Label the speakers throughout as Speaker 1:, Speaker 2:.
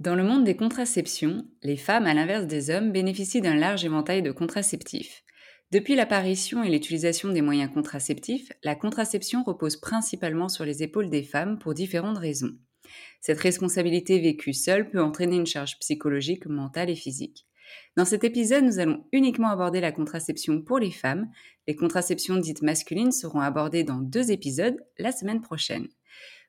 Speaker 1: Dans le monde des contraceptions, les femmes, à l'inverse des hommes, bénéficient d'un large éventail de contraceptifs. Depuis l'apparition et l'utilisation des moyens contraceptifs, la contraception repose principalement sur les épaules des femmes pour différentes raisons. Cette responsabilité vécue seule peut entraîner une charge psychologique, mentale et physique. Dans cet épisode, nous allons uniquement aborder la contraception pour les femmes. Les contraceptions dites masculines seront abordées dans deux épisodes la semaine prochaine.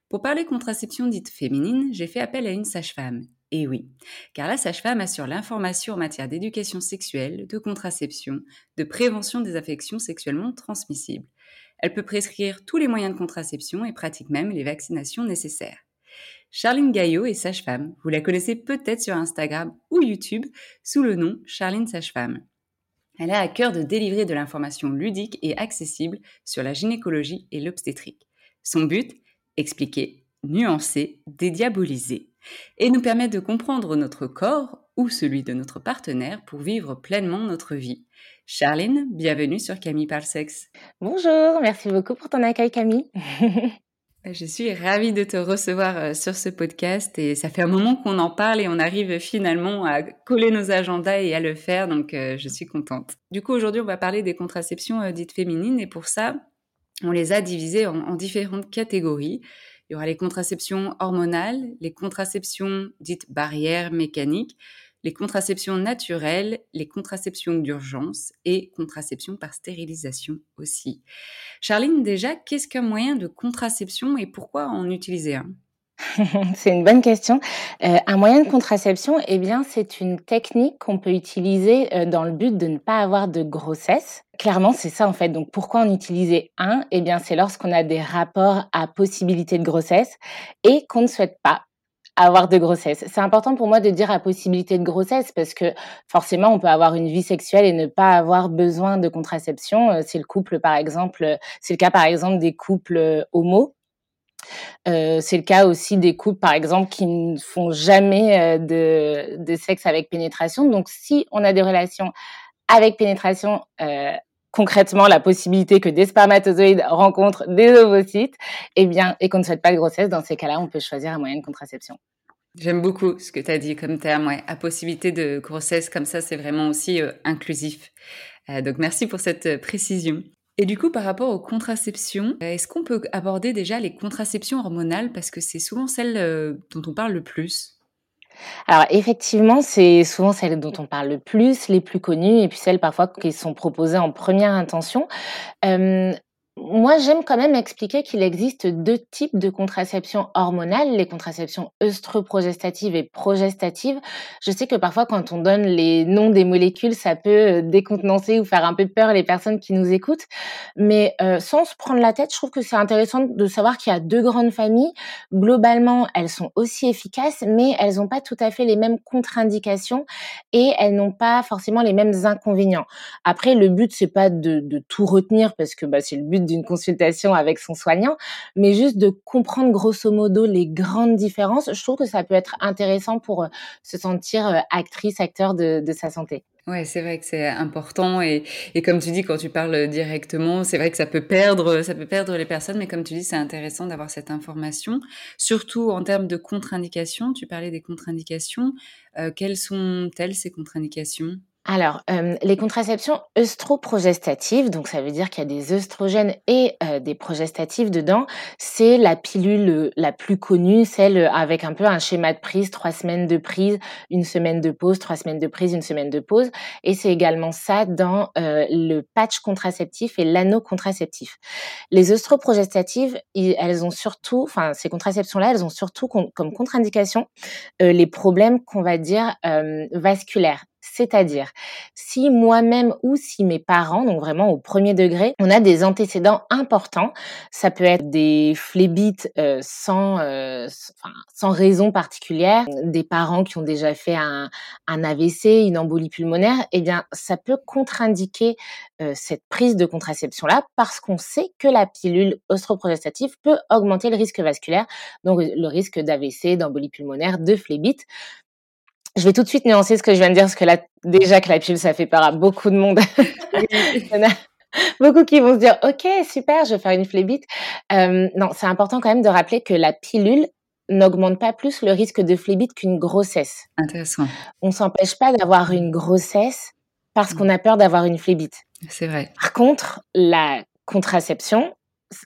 Speaker 1: Pour parler contraception dite féminine, j'ai fait appel à une sage-femme. Et oui, car la sage-femme assure l'information en matière d'éducation sexuelle, de contraception, de prévention des affections sexuellement transmissibles. Elle peut prescrire tous les moyens de contraception et pratique même les vaccinations nécessaires. Charline Gaillot est sage-femme. Vous la connaissez peut-être sur Instagram ou YouTube sous le nom Charline Sage-Femme. Elle a à cœur de délivrer de l'information ludique et accessible sur la gynécologie et l'obstétrique. Son but? Expliquer, nuancer, dédiaboliser et nous permettre de comprendre notre corps ou celui de notre partenaire pour vivre pleinement notre vie. Charline, bienvenue sur Camille Parle Sexe.
Speaker 2: Bonjour, merci beaucoup pour ton accueil Camille.
Speaker 1: Je suis ravie de te recevoir euh, sur ce podcast et ça fait un moment qu'on en parle et on arrive finalement à coller nos agendas et à le faire, donc euh, je suis contente. Du coup, aujourd'hui, on va parler des contraceptions euh, dites féminines et pour ça, on les a divisées en, en différentes catégories. Il y aura les contraceptions hormonales, les contraceptions dites barrières mécaniques, les contraceptions naturelles, les contraceptions d'urgence et contraception par stérilisation aussi. Charline, déjà, qu'est-ce qu'un moyen de contraception et pourquoi en utiliser un?
Speaker 2: c'est une bonne question. Euh, un moyen de contraception, eh bien, c'est une technique qu'on peut utiliser euh, dans le but de ne pas avoir de grossesse. Clairement, c'est ça en fait. Donc, pourquoi en utiliser un? Eh bien, c'est lorsqu'on a des rapports à possibilité de grossesse et qu'on ne souhaite pas avoir de grossesse. C'est important pour moi de dire à possibilité de grossesse parce que forcément, on peut avoir une vie sexuelle et ne pas avoir besoin de contraception. Euh, c'est le couple, par exemple, c'est le cas, par exemple, des couples homo. Euh, c'est le cas aussi des couples, par exemple, qui ne font jamais de, de sexe avec pénétration. Donc, si on a des relations avec pénétration, euh, concrètement la possibilité que des spermatozoïdes rencontrent des ovocytes, eh bien, et qu'on ne souhaite pas de grossesse, dans ces cas-là, on peut choisir un moyen de contraception.
Speaker 1: J'aime beaucoup ce que tu as dit comme terme, ouais. À possibilité de grossesse, comme ça, c'est vraiment aussi euh, inclusif. Euh, donc merci pour cette euh, précision. Et du coup, par rapport aux contraceptions, est-ce qu'on peut aborder déjà les contraceptions hormonales? Parce que c'est souvent celles dont on parle le plus
Speaker 2: alors effectivement, c'est souvent celles dont on parle le plus, les plus connues, et puis celles parfois qui sont proposées en première intention. Moi, j'aime quand même expliquer qu'il existe deux types de contraception hormonale, les contraceptions œstroprogestatives et progestatives. Je sais que parfois, quand on donne les noms des molécules, ça peut euh, décontenancer ou faire un peu peur les personnes qui nous écoutent. Mais euh, sans se prendre la tête, je trouve que c'est intéressant de savoir qu'il y a deux grandes familles. Globalement, elles sont aussi efficaces, mais elles n'ont pas tout à fait les mêmes contre-indications et elles n'ont pas forcément les mêmes inconvénients. Après, le but, c'est pas de, tout retenir parce que bah, c'est le but d'une consultation avec son soignant, mais juste de comprendre grosso modo les grandes différences. Je trouve que ça peut être intéressant pour euh, se sentir euh, actrice, acteur de, sa santé.
Speaker 1: Ouais, c'est vrai que c'est important et, et, comme tu dis, quand tu parles directement, c'est vrai que ça peut perdre, ça peut perdre les personnes, mais comme tu dis, c'est intéressant d'avoir cette information, surtout en termes de contre-indications. Tu parlais des contre-indications. Euh, quelles sont-elles ces contre-indications?
Speaker 2: Alors, euh, les contraceptions œstroprogestatives, donc ça veut dire qu'il y a des œstrogènes et euh, des progestatifs dedans, c'est la pilule euh, la plus connue, celle avec un peu un schéma de prise, trois semaines de prise, une semaine de pause, trois semaines de prise, une semaine de pause. Et c'est également ça dans le patch contraceptif et l'anneau contraceptif. Les œstroprogestatives, elles ont surtout, enfin ces contraceptions-là, elles ont surtout comme contre-indication les problèmes qu'on va dire vasculaires c'est-à-dire, si moi-même ou si mes parents, donc vraiment au premier degré, on a des antécédents importants, ça peut être des phlébites euh, sans, euh, sans raison particulière, des parents qui ont déjà fait un, AVC, une embolie pulmonaire, eh bien, ça peut contre-indiquer euh, cette prise de contraception-là parce qu'on sait que la pilule ostroprogestative peut augmenter le risque vasculaire, donc le risque d'AVC, d'embolie pulmonaire, de phlébite. Je vais tout de suite nuancer ce que je viens de dire, parce que là, déjà que la pilule, ça fait peur à beaucoup de monde. Il y en a beaucoup qui vont se dire, OK, super, je vais faire une phlébite. Euh, non, c'est important quand même de rappeler que la pilule n'augmente pas plus le risque de phlébite qu'une grossesse.
Speaker 1: Intéressant.
Speaker 2: On s'empêche pas d'avoir une grossesse parce qu'on a peur d'avoir une phlébite.
Speaker 1: C'est vrai.
Speaker 2: Par contre, la contraception,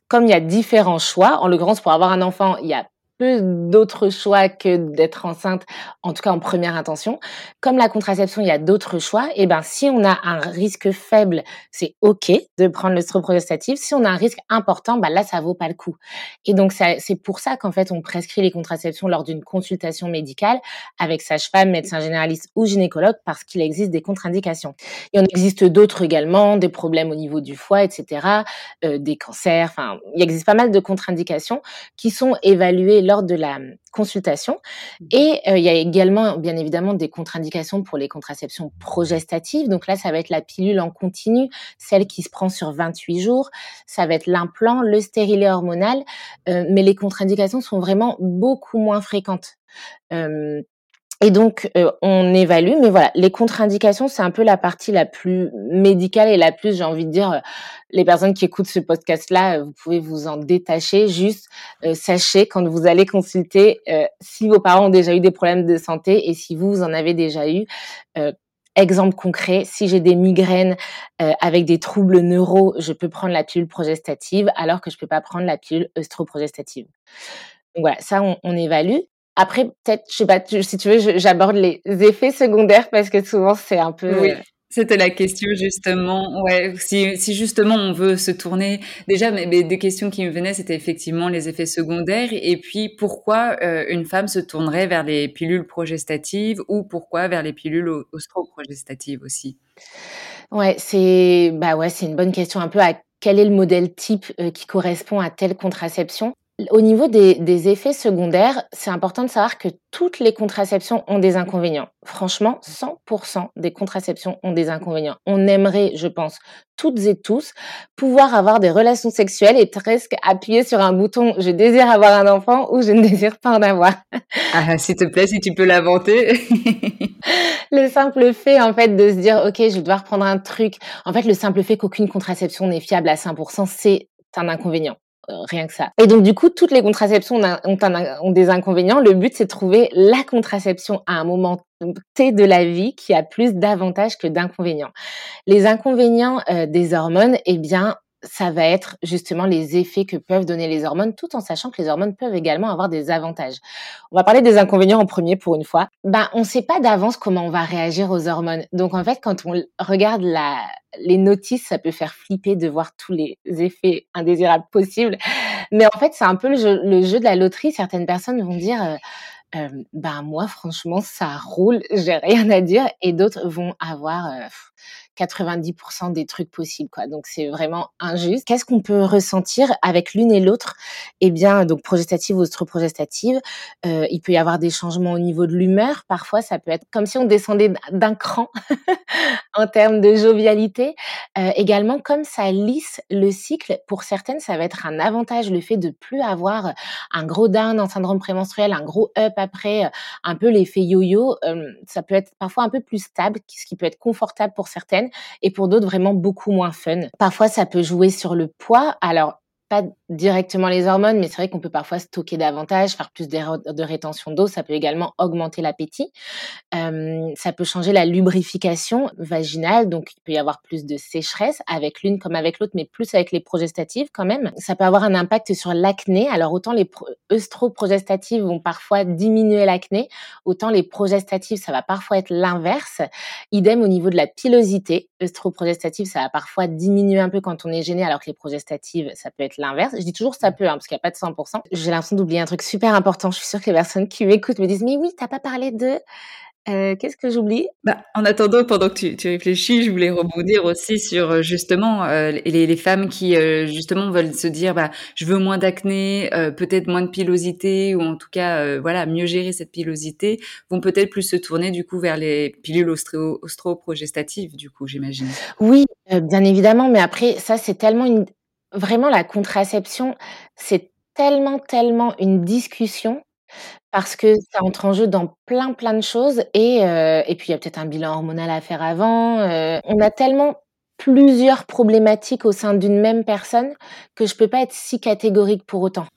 Speaker 2: comme il y a différents choix, en l'occurrence pour avoir un enfant, il y a peu d'autres choix que d'être enceinte, en tout cas en première intention. Comme la contraception, il y a d'autres choix. Et ben, si on a un risque faible, c'est ok de prendre l'œstroprogestatif. Si on a un risque important, ben là, ça vaut pas le coup. Et donc, c'est pour ça qu'en fait, on prescrit les contraceptions lors d'une consultation médicale avec sage-femme, médecin généraliste ou gynécologue parce qu'il existe des contre-indications. Il en existe d'autres également, des problèmes au niveau du foie, etc., euh, des cancers. Enfin, il existe pas mal de contre-indications qui sont évaluées lors de la consultation. Mmh. Et euh, il y a également, bien évidemment, des contre-indications pour les contraceptions progestatives. Donc là, ça va être la pilule en continu, celle qui se prend sur 28 jours. Ça va être l'implant, le stérilet hormonal. Euh, mais les contre-indications sont vraiment beaucoup moins fréquentes. Euh, et donc, euh, on évalue, mais voilà, les contre-indications, c'est un peu la partie la plus médicale et la plus, j'ai envie de dire, euh, les personnes qui écoutent ce podcast-là, euh, vous pouvez vous en détacher. Juste, sachez quand vous allez consulter si vos parents ont déjà eu des problèmes de santé et si vous, vous en avez déjà eu. Exemple concret, si j'ai des migraines avec des troubles neuro, je peux prendre la pilule progestative alors que je peux pas prendre la pilule œstroprogestative. Donc voilà, ça on, on évalue. Après, peut-être, je sais pas, si tu veux, j'aborde les effets secondaires parce que souvent c'est un peu.
Speaker 1: Oui. C'était la question justement. Ouais, si, si, justement on veut se tourner, déjà, mais, des questions qui me venaient, c'était effectivement les effets secondaires et puis pourquoi euh, une femme se tournerait vers les pilules progestatives ou pourquoi vers les pilules ostro-progestatives aussi?
Speaker 2: Ouais, c'est bah ouais, c'est une bonne question un peu à quel est le modèle type euh, qui correspond à telle contraception. Au niveau des, effets secondaires, c'est important de savoir que toutes les contraceptions ont des inconvénients. Franchement, 100% des contraceptions ont des inconvénients. On aimerait, je pense, toutes et tous, pouvoir avoir des relations sexuelles et presque appuyer sur un bouton je désire avoir un enfant ou je ne désire pas en avoir.
Speaker 1: Ah, s'il te plaît, si tu peux l'inventer.
Speaker 2: le simple fait, en fait, de se dire, OK, je vais devoir prendre un truc. En fait, le simple fait qu'aucune contraception n'est fiable à 100%, c'est un inconvénient rien que ça. Et donc du coup, toutes les contraceptions ont, ont des inconvénients. Le but, c'est de trouver la contraception à un moment T de la vie qui a plus d'avantages que d'inconvénients. Les inconvénients euh, des hormones, eh bien, ça va être justement les effets que peuvent donner les hormones, tout en sachant que les hormones peuvent également avoir des avantages. On va parler des inconvénients en premier pour une fois. Ben, on ne sait pas d'avance comment on va réagir aux hormones. Donc en fait, quand on regarde les notices, ça peut faire flipper de voir tous les effets indésirables possibles. Mais en fait, c'est un peu le jeu, le jeu, de la loterie. Certaines personnes vont dire, euh, euh, ben moi, franchement, ça roule, j'ai rien à dire, et d'autres vont avoir euh, 90% des trucs possibles, quoi. Donc c'est vraiment injuste. Qu'est-ce qu'on peut ressentir avec l'une et l'autre? Eh bien, donc progestative ou ostroprogestative, euh, il peut y avoir des changements au niveau de l'humeur. Parfois, ça peut être comme si on descendait d'un cran en termes de jovialité. Euh, également, comme ça lisse le cycle, pour certaines, ça va être un avantage le fait de plus avoir un gros down en syndrome prémenstruel, un gros up après, un peu l'effet yo-yo. Euh, ça peut être parfois un peu plus stable, ce qui peut être confortable pour certaines et pour d'autres vraiment beaucoup moins fun. Parfois, ça peut jouer sur le poids. Alors, pas directement les hormones, mais c'est vrai qu'on peut parfois stocker davantage, faire plus de, rétention d'eau. Ça peut également augmenter l'appétit. Ça peut changer la lubrification vaginale, donc il peut y avoir plus de sécheresse avec l'une comme avec l'autre, mais plus avec les progestatives quand même. Ça peut avoir un impact sur l'acné. Alors autant les œstroprogestatives vont parfois diminuer l'acné, autant les progestatives, ça va parfois être l'inverse. Idem au niveau de la pilosité. Œstroprogestative, ça va parfois diminuer un peu quand on est gêné, alors que les progestatives, ça peut être l'inverse. Je dis toujours ça peut, hein, parce qu'il n'y a pas de 100%. J'ai l'impression d'oublier un truc super important. Je suis sûre que les personnes qui m'écoutent me disent, mais oui, t'as pas parlé de euh, qu'est-ce que j'oublie?
Speaker 1: Bah, En attendant, pendant que tu, tu, réfléchis, je voulais rebondir aussi sur euh, justement euh, les, les, femmes qui justement veulent se dire bah, je veux moins d'acné, peut-être moins de pilosité, ou en tout cas voilà mieux gérer cette pilosité, vont peut-être plus se tourner du coup vers les pilules ostro-progestatives, du coup j'imagine.
Speaker 2: Oui, bien évidemment, mais après ça c'est tellement une Vraiment, la contraception, c'est tellement, tellement une discussion parce que ça entre en jeu dans plein, plein de choses et euh, et puis il y a peut-être un bilan hormonal à faire avant, euh, on a tellement plusieurs problématiques au sein d'une même personne que je peux pas être si catégorique pour autant.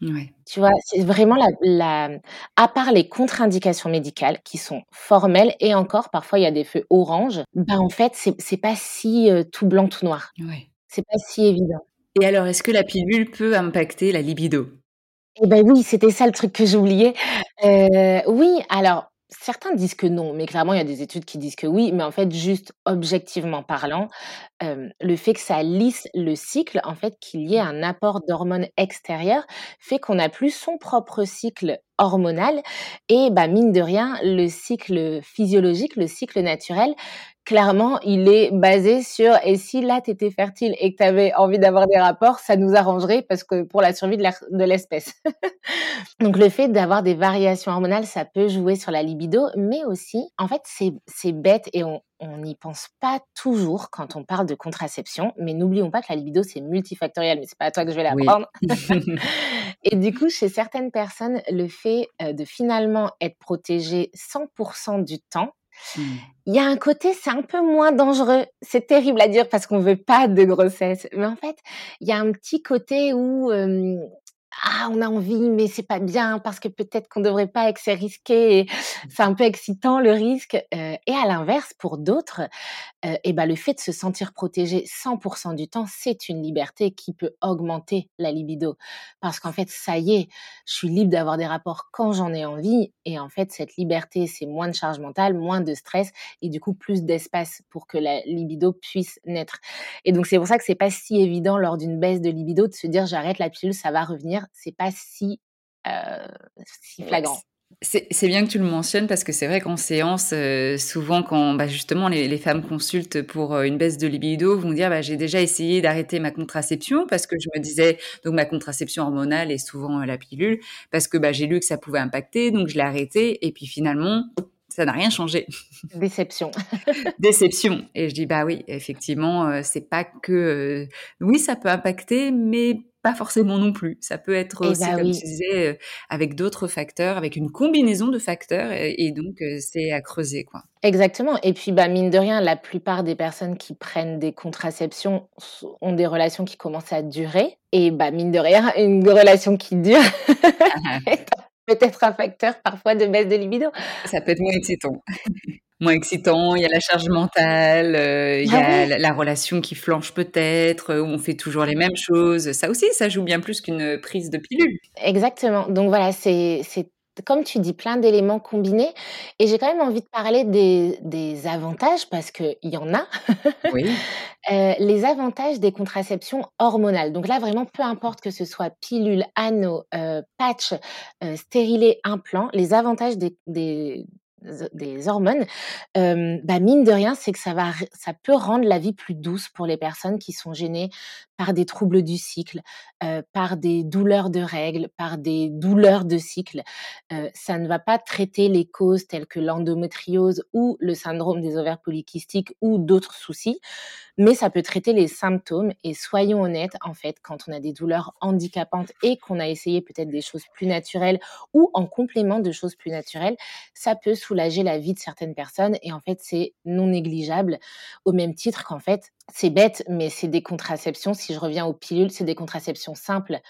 Speaker 2: Tu vois? C'est vraiment la la à part les contre-indications médicales qui sont formelles et encore parfois il y a des feux orange, ben, en fait c'est c'est pas si, euh, tout blanc tout noir.
Speaker 1: Ouais.
Speaker 2: C'est pas si évident.
Speaker 1: Et alors, est-ce que la pilule peut impacter la libido?
Speaker 2: Eh ben oui, c'était ça le truc que j'oubliais. Euh, oui, alors certains disent que non, mais clairement il y a des études qui disent que oui, mais en fait juste objectivement parlant, euh, le fait que ça lisse le cycle, en fait qu'il y ait un apport d'hormones extérieures, fait qu'on n'a plus son propre cycle hormonal et bah mine de rien, le cycle physiologique, le cycle naturel clairement, il est basé sur et si là tu étais fertile et que tu avais envie d'avoir des rapports, ça nous arrangerait parce que pour la survie de l'espèce. Donc le fait d'avoir des variations hormonales, ça peut jouer sur la libido, mais aussi, en fait, c'est bête et on n'y pense pas toujours quand on parle de contraception, mais n'oublions pas que la libido c'est multifactoriel, mais c'est pas à toi que je vais l'apprendre. et du coup, chez certaines personnes, le fait euh, de finalement être protégé 100% du temps, Mmh. Il y a un côté, c'est un peu moins dangereux. C'est terrible à dire parce qu'on veut pas de grossesse. Mais en fait, il y a un petit côté où ah, on a envie, mais c'est pas bien parce que peut-être qu'on devrait pas et que c'est risqué. C'est un peu excitant le risque. et à l'inverse, pour d'autres, et ben le fait de se sentir protégé 100% du temps, c'est une liberté qui peut augmenter la libido. Parce qu'en fait, ça y est, je suis libre d'avoir des rapports quand j'en ai envie. Et en fait, cette liberté, c'est moins de charge mentale, moins de stress et du coup plus d'espace pour que la libido puisse naître. Et donc c'est pour ça que c'est pas si évident lors d'une baisse de libido de se dire j'arrête la pilule, ça va revenir. C'est pas si euh, si flagrant.
Speaker 1: C'est bien que tu le mentionnes parce que c'est vrai qu'en séance, euh, souvent quand bah, justement les, les, femmes consultent pour euh, une baisse de libido, vont dire bah, j'ai déjà essayé d'arrêter ma contraception parce que je me disais donc ma contraception hormonale est souvent euh, la pilule parce que bah, j'ai lu que ça pouvait impacter donc je l'ai arrêté et puis finalement ça n'a rien changé.
Speaker 2: Déception.
Speaker 1: Déception. Et je dis bah oui effectivement c'est pas que oui ça peut impacter mais pas forcément non plus. Ça peut être
Speaker 2: Eh
Speaker 1: aussi,
Speaker 2: bah
Speaker 1: comme
Speaker 2: oui.
Speaker 1: tu disais, heu, avec d'autres facteurs, avec une combinaison de facteurs et donc heu, c'est à creuser, quoi.
Speaker 2: Exactement et puis, bah, mine de rien, la plupart des personnes qui prennent des contraceptions ont des relations qui commencent à durer et bah, mine de rien, une relation qui dure est peut-être un facteur parfois de baisse de libido.
Speaker 1: Ça peut être moins excitant. Moins excitant, il y a la charge mentale, heu, il y
Speaker 2: Ah
Speaker 1: a la la relation qui flanche peut-être, où on fait toujours les mêmes choses. Ça aussi, ça joue bien plus qu'une, prise de pilule.
Speaker 2: Exactement, donc voilà, c'est comme tu dis, plein d'éléments combinés et j'ai quand même envie de parler des des avantages parce qu'il y en a.
Speaker 1: Oui.
Speaker 2: Heu, les avantages des contraceptions hormonales. Donc là, vraiment, peu importe que ce soit pilule, anneau, heu, patch, heu, stérilet, implant, les avantages des des des hormones, bah, mine de rien, c'est que ça va ça peut rendre la vie plus douce pour les personnes qui sont gênées par des troubles du cycle, par des douleurs de règles, par des douleurs de cycle. Ça ne va pas traiter les causes telles que l'endométriose ou le syndrome des ovaires polykystiques ou d'autres soucis, mais ça peut traiter les symptômes et soyons honnêtes, en fait, quand on a des douleurs handicapantes et qu'on a essayé peut-être des choses plus naturelles ou en complément de choses plus naturelles, ça peut soulager la vie de certaines personnes et en fait, c'est non négligeable au même titre qu'en fait, c'est bête, mais c'est des contraceptions, si je reviens aux pilules, c'est des contraceptions simples.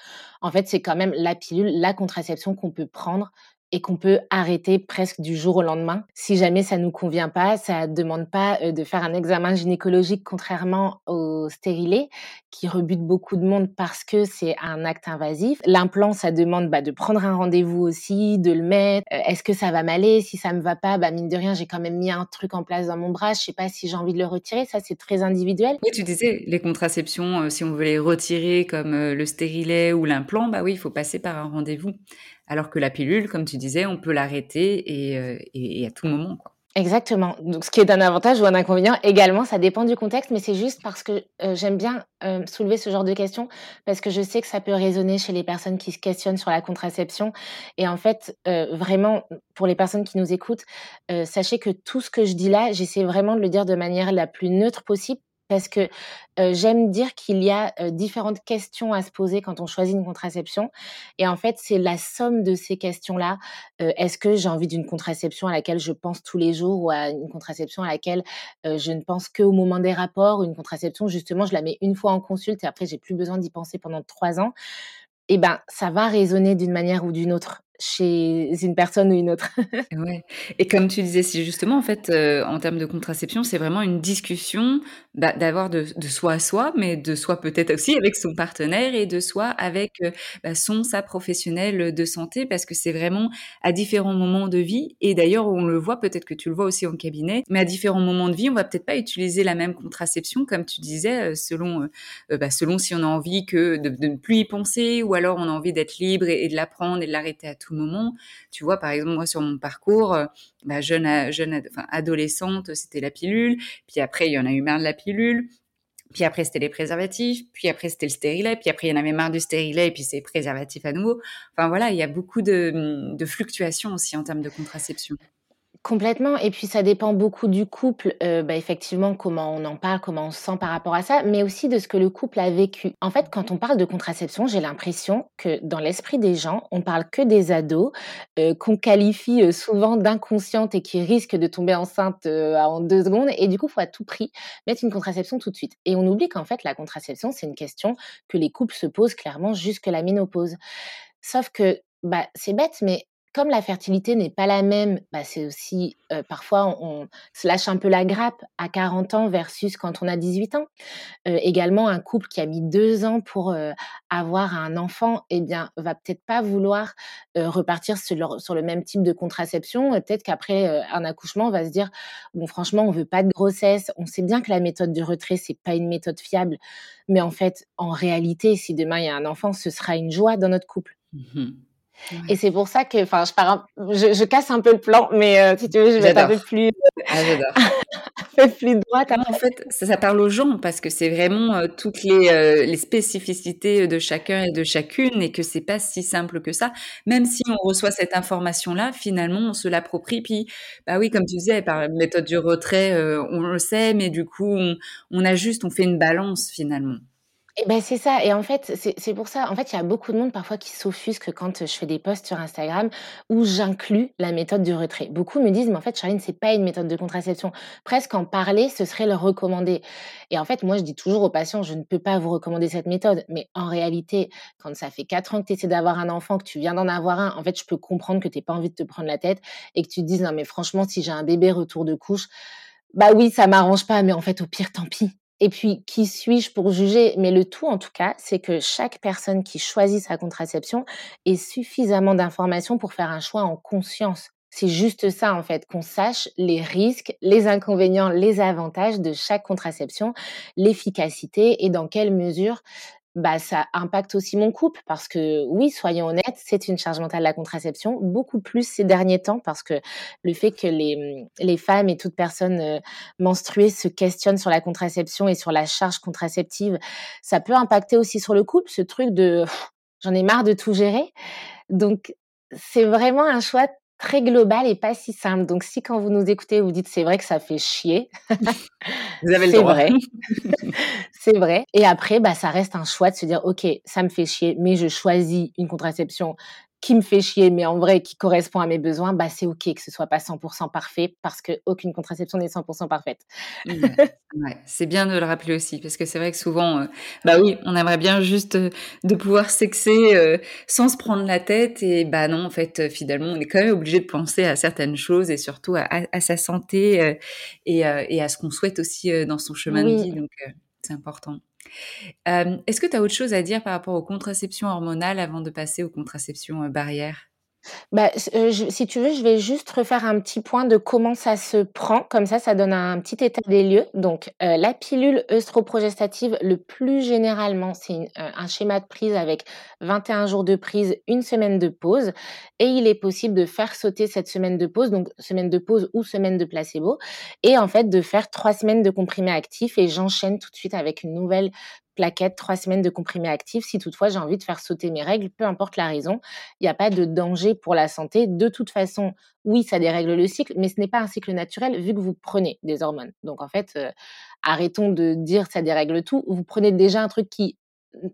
Speaker 2: En fait, c'est quand même la pilule, la contraception qu'on peut prendre et qu'on peut arrêter presque du jour au lendemain. Si jamais ça nous convient pas, ça demande pas, heu, de faire un examen gynécologique contrairement au stérilet qui rebute beaucoup de monde parce que c'est un acte invasif. L'implant, ça demande, bah, de prendre un rendez-vous aussi, de le mettre. Heu, est-ce que ça va m'aller? Si ça me va pas, bah, mine de rien, j'ai quand même mis un truc en place dans mon bras, je sais pas si j'ai envie de le retirer. Ça, c'est très individuel.
Speaker 1: Oui, tu disais, les contraceptions, heu, si on veut les retirer comme, le stérilet ou l'implant, bah oui, il faut passer par un rendez-vous. Alors que la pilule, comme tu disais, on peut l'arrêter et et à tout moment.
Speaker 2: Exactement. Donc ce qui est un avantage ou un inconvénient également, ça dépend du contexte, mais c'est juste parce que, heu, j'aime bien, heu, soulever ce genre de questions parce que je sais que ça peut résonner chez les personnes qui se questionnent sur la contraception et en fait, vraiment, pour les personnes qui nous écoutent, sachez que tout ce que je dis là, j'essaie vraiment de le dire de manière la plus neutre possible parce que, j'aime dire qu'il y a, différentes questions à se poser quand on choisit une contraception et en fait, c'est la somme de ces questions-là. Est-ce que j'ai envie d'une contraception à laquelle je pense tous les jours ou à une contraception à laquelle, je ne pense qu'au moment des rapports? Une contraception justement, je la mets une fois en consulte et après j'ai plus besoin d'y penser pendant 3 ans? Et ben, ça va résonner d'une manière ou d'une autre chez une personne ou une autre.
Speaker 1: Ouais et comme tu disais, si justement, en fait, heu, en termes de contraception, c'est vraiment une discussion, bah, d'avoir de de soi à soi, mais de soi peut-être aussi avec son partenaire et de soi avec, heu, bah, son, sa professionnelle, de santé parce que c'est vraiment à différents moments de vie et d'ailleurs, on le voit, peut-être que tu le vois aussi en cabinet, mais à différents moments de vie, on va peut-être pas utiliser la même contraception comme tu disais, heu, selon, heu, bah, selon si on a envie que de ne plus y penser ou alors on a envie d'être libre et et de la prendre et de l'arrêter à tout moment. Tu vois, par exemple, moi, sur mon parcours, heu, bah, jeune adolescente, c'était la pilule, puis après il y en a eu marre de la pilule, puis après c'était les préservatifs, puis après c'était le stérilet, puis après il y en avait marre du stérilet et puis c'est préservatif à nouveau. Enfin voilà, il y a beaucoup de fluctuations aussi en termes de contraception.
Speaker 2: Complètement et puis ça dépend beaucoup du couple, heu, bah, effectivement comment on en parle, comment on se sent par rapport à ça, mais aussi de ce que le couple a vécu. En fait, quand on parle de contraception, j'ai l'impression que dans l'esprit des gens, on parle que des ados, heu, qu'on qualifie, heu, souvent d'inconscientes et qui risquent de tomber enceinte, en 2 secondes et du coup, faut à tout prix mettre une contraception tout de suite et on oublie qu'en fait la contraception, c'est une question que les couples se posent clairement jusque la ménopause. Sauf que, bah, c'est bête, mais comme la fertilité n'est pas la même, bah, c'est aussi, parfois on se lâche un peu la grappe à 40 ans versus quand on a 18 ans. Également un couple qui a mis 2 ans pour, avoir un enfant et bien, va peut-être pas vouloir, repartir sur le même type de contraception peut-être qu'après, un accouchement, on va se dire: «Bon franchement, on veut pas de grossesse». On sait bien que la méthode du retrait, c'est pas une méthode fiable, mais en fait, en réalité, si demain il y a un enfant, ce sera une joie dans notre couple.
Speaker 1: Mmh Ouais,
Speaker 2: c'est pour ça que enfin, je pars un je je casse un peu le plan, mais heu, si tu veux, je vais être un peu plus
Speaker 1: Ah
Speaker 2: un peu plus droite
Speaker 1: Non, en fait, ça ça parle aux gens parce que c'est vraiment, heu, toutes les, les spécificités, de chacun et de chacune et que c'est pas si simple que ça. Même si on reçoit cette information-là, finalement, on se l'approprie. Puis, bah, oui, comme tu disais, par la méthode du retrait, on le sait, mais du coup, on on ajuste, on fait une balance finalement.
Speaker 2: Et ben c'est ça et en fait, c'est pour ça. En fait, il y a beaucoup de monde parfois qui s'offusque quand, je fais des posts sur Instagram où j'inclus la méthode du retrait. Beaucoup me disent: «Mais en fait, Charline, c'est pas une méthode de contraception. Presque en parler, ce serait le recommander» et en fait, moi, je dis toujours aux patients: «Je ne peux pas vous recommander cette méthode». Mais en réalité, quand ça fait 4 ans que tu essaies d'avoir un enfant, que tu viens d'en avoir un, en fait, je peux comprendre que tu pas envie de te prendre la tête et que tu te dises: «Non mais franchement, si j'ai un bébé retour de couche, bah oui, ça m'arrange pas, mais en fait, au pire, tant pis». Et puis, qui suis-je pour juger? Mais le tout, en tout cas, c'est que chaque personne qui choisit sa contraception ait suffisamment d'informations pour faire un choix en conscience. C'est juste ça, en fait, qu'on sache les risques, les inconvénients, les avantages de chaque contraception, l'efficacité et dans quelle mesure bah, ça impacte aussi mon couple parce que oui, soyons honnêtes, c'est une charge mentale la contraception, beaucoup plus ces derniers temps parce que le fait que les, les femmes et toute personne euh, menstruée se questionnent sur la contraception et sur la charge contraceptive, ça peut impacter aussi sur le couple, ce truc de j'en ai marre de tout gérer. Donc, c'est vraiment un choix très global et pas si simple. Donc, si quand vous nous écoutez, vous dites c'est vrai que ça fait chier,
Speaker 1: vous avez le droit.
Speaker 2: vrai. c'est vrai. Et après, bah, ça reste un choix de se dire ok, ça me fait chier, mais je choisis une contraception qui me fait chier, mais en vrai qui correspond à mes besoins, bah c'est ok que ce soit pas 100% parfait parce qu'aucune contraception n'est 100% parfaite.
Speaker 1: ouais, c'est bien de le rappeler aussi parce que c'est vrai que souvent, euh, bah oui, on aimerait bien juste euh, de pouvoir sexer euh, sans se prendre la tête et bah non, en fait, finalement, on est quand même obligé de penser à certaines choses et surtout à, sa santé et, et, à ce qu'on souhaite aussi dans son chemin de vie, donc c'est important. Est-ce que tu as autre chose à dire par rapport aux contraceptions hormonales avant de passer aux contraceptions barrières?
Speaker 2: Bah, euh, si tu veux, je vais juste refaire un petit point de comment ça se prend. Comme ça, ça donne un petit état des lieux. Donc, euh, la pilule œstroprogestative, le plus généralement, c'est euh, un schéma de prise avec 21 jours de prise, une semaine de pause. Et il est possible de faire sauter cette semaine de pause, donc semaine de pause ou semaine de placebo, et en fait de faire trois semaines de comprimé actif. Et j'enchaîne tout de suite avec une nouvelle plaquette, trois semaines de comprimé actif. Si toutefois j'ai envie de faire sauter mes règles, peu importe la raison, il n'y a pas de danger pour la santé. De toute façon, oui, ça dérègle le cycle, mais ce n'est pas un cycle naturel vu que vous prenez des hormones. Donc en fait, euh, arrêtons de dire ça dérègle tout. Vous prenez déjà un truc qui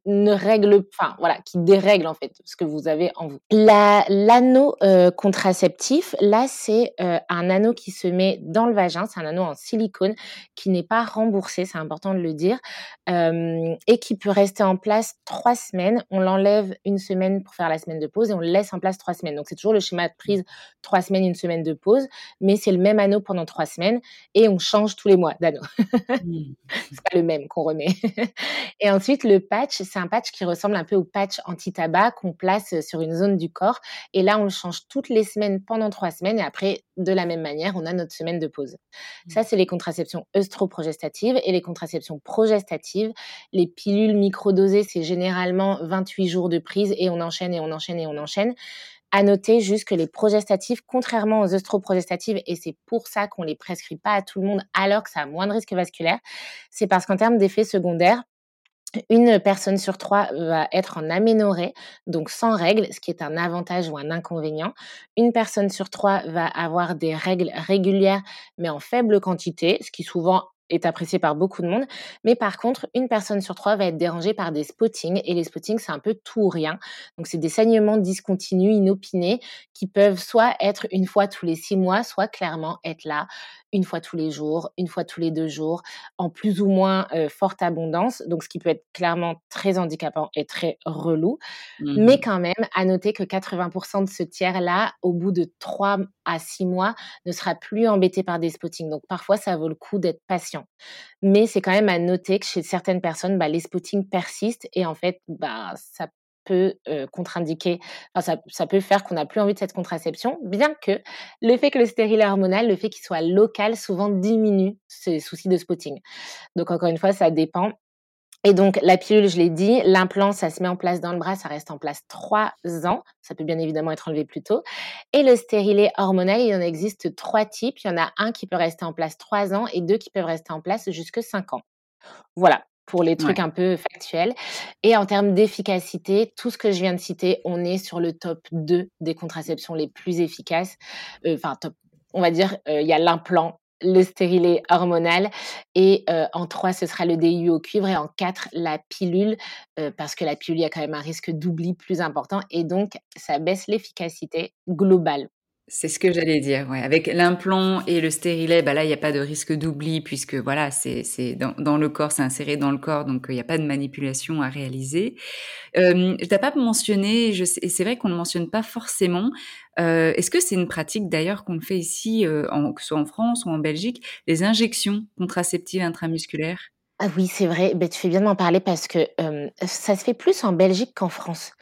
Speaker 2: ne règle, enfin voilà, qui dérègle en fait ce que vous avez en vous. l'anneau euh, contraceptif, là c'est euh, un anneau qui se met dans le vagin, c'est un anneau en silicone qui n'est pas remboursé, c'est important de le dire, euh, et qui peut rester en place trois semaines. On l'enlève une semaine pour faire la semaine de pause et on le laisse en place trois semaines. Donc c'est toujours le schéma de prise trois semaines, une semaine de pause, mais c'est le même anneau pendant trois semaines et on change tous les mois d'anneau. Mmh. c'est pas le même qu'on remet. et ensuite le patch c'est un patch qui ressemble un peu au patch anti-tabac qu'on place sur une zone du corps. Et là, on le change toutes les semaines pendant trois semaines. Et après, de la même manière, on a notre semaine de pause. Ça, mmh. c'est les contraceptions œstroprogestatives et les contraceptions progestatives. Les pilules microdosées, c'est généralement 28 jours de prise et on enchaîne et on enchaîne et on enchaîne. À noter juste que les progestatives, contrairement aux œstroprogestatives, et c'est pour ça qu'on les prescrit pas à tout le monde alors que ça a moins de risques vasculaires, c'est parce qu'en termes d'effets secondaires, une personne sur trois va être en aménorrhée, donc sans règles, ce qui est un avantage ou un inconvénient. Une personne sur trois va avoir des règles régulières, mais en faible quantité, ce qui souvent est apprécié par beaucoup de monde. Mais par contre, une personne sur trois va être dérangée par des spottings. Et les spottings, c'est un peu tout ou rien. Donc, c'est des saignements discontinus, inopinés, qui peuvent soit être une fois tous les six mois, soit clairement être là une fois tous les jours, une fois tous les deux jours, en plus ou moins forte abondance, donc ce qui peut être clairement très handicapant et très relou. Mais mmh quand même, à noter que 80% de ce tiers-là, au bout de trois à six mois, ne sera plus embêté par des spottings. Donc parfois, ça vaut le coup d'être patient. Mais c'est quand même à noter que chez certaines personnes, bah, les spottings persistent et en fait, bah, ça peut contre-indiquer, enfin, ça, peut faire qu'on n'a plus envie de cette contraception, bien que le fait que le stérilet hormonal, le fait qu'il soit local, souvent diminue ces soucis de spotting. Donc encore une fois, ça dépend. Et donc la pilule, je l'ai dit, l'implant, ça se met en place dans le bras, ça reste en place trois ans. Ça peut bien évidemment être enlevé plus tôt. Et le stérilet hormonal, il en existe trois types. Il y en a un qui peut rester en place trois ans et deux qui peuvent rester en place jusque cinq ans. Voilà pour les trucs un peu factuels. Et en termes d'efficacité, tout ce que je viens de citer, on est sur le top 2 des contraceptions les plus efficaces. Euh, enfin, top, on va dire, euh, il y a l'implant le stérilet hormonal et en 3, ce sera le DIU au cuivre et en 4, la pilule parce que la pilule, il y a quand même un risque d'oubli plus important et donc ça baisse l'efficacité globale.
Speaker 1: C'est ce que j'allais dire, ouais. Avec l'implant et le stérilet, bah là, il n'y a pas de risque d'oubli puisque voilà, c'est dans dans le corps, c'est inséré dans le corps, donc il n'y a pas de manipulation à réaliser. Hem, tu pas mentionné, je sais c'est vrai qu'on ne mentionne pas forcément, heu, est-ce que c'est une pratique d'ailleurs qu'on fait ici, heu, en que ce soit en France ou en Belgique, les injections contraceptives intramusculaires?
Speaker 2: Ah oui, c'est vrai. Beh, tu fais bien de m'en parler parce que, ça se fait plus en Belgique qu'en France.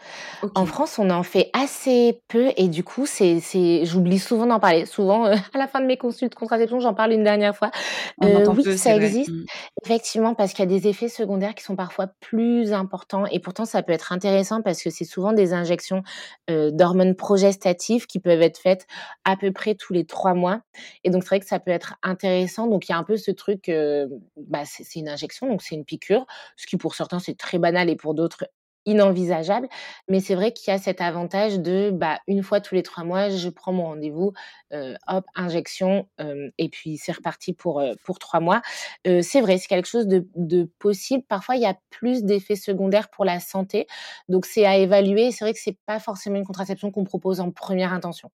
Speaker 2: En. France, on en fait assez peu et du coup, c'est c'est j'oublie souvent d'en parler. Souvent, heu, à la fin de mes consultes contraception, j'en parle une dernière fois.
Speaker 1: On
Speaker 2: Heu,
Speaker 1: entend
Speaker 2: oui,
Speaker 1: peu, c'est
Speaker 2: ça
Speaker 1: vrai.
Speaker 2: existe
Speaker 1: Mmh.
Speaker 2: effectivement parce qu'il y a des effets secondaires qui sont parfois plus importants et pourtant ça peut être intéressant parce que c'est souvent des injections, d'hormones progestatives qui peuvent être faites à peu près tous les 3 mois et donc c'est vrai que ça peut être intéressant. Donc il y a un peu ce truc, bah, c'est c'est une injection, donc c'est une piqûre, ce qui pour certains c'est très banal et pour d'autres inenvisageable. Mais c'est vrai qu'il y a cet avantage de, bah, 1 fois tous les 3 mois, je prends mon rendez-vous, heu, hop, injection, hem et puis c'est reparti pour, heu, pour 3 mois. C'est vrai, c'est quelque chose de de possible. Parfois, il y a plus d'effets secondaires pour la santé, donc c'est à évaluer. C'est vrai que c'est pas forcément une contraception qu'on propose en première intention.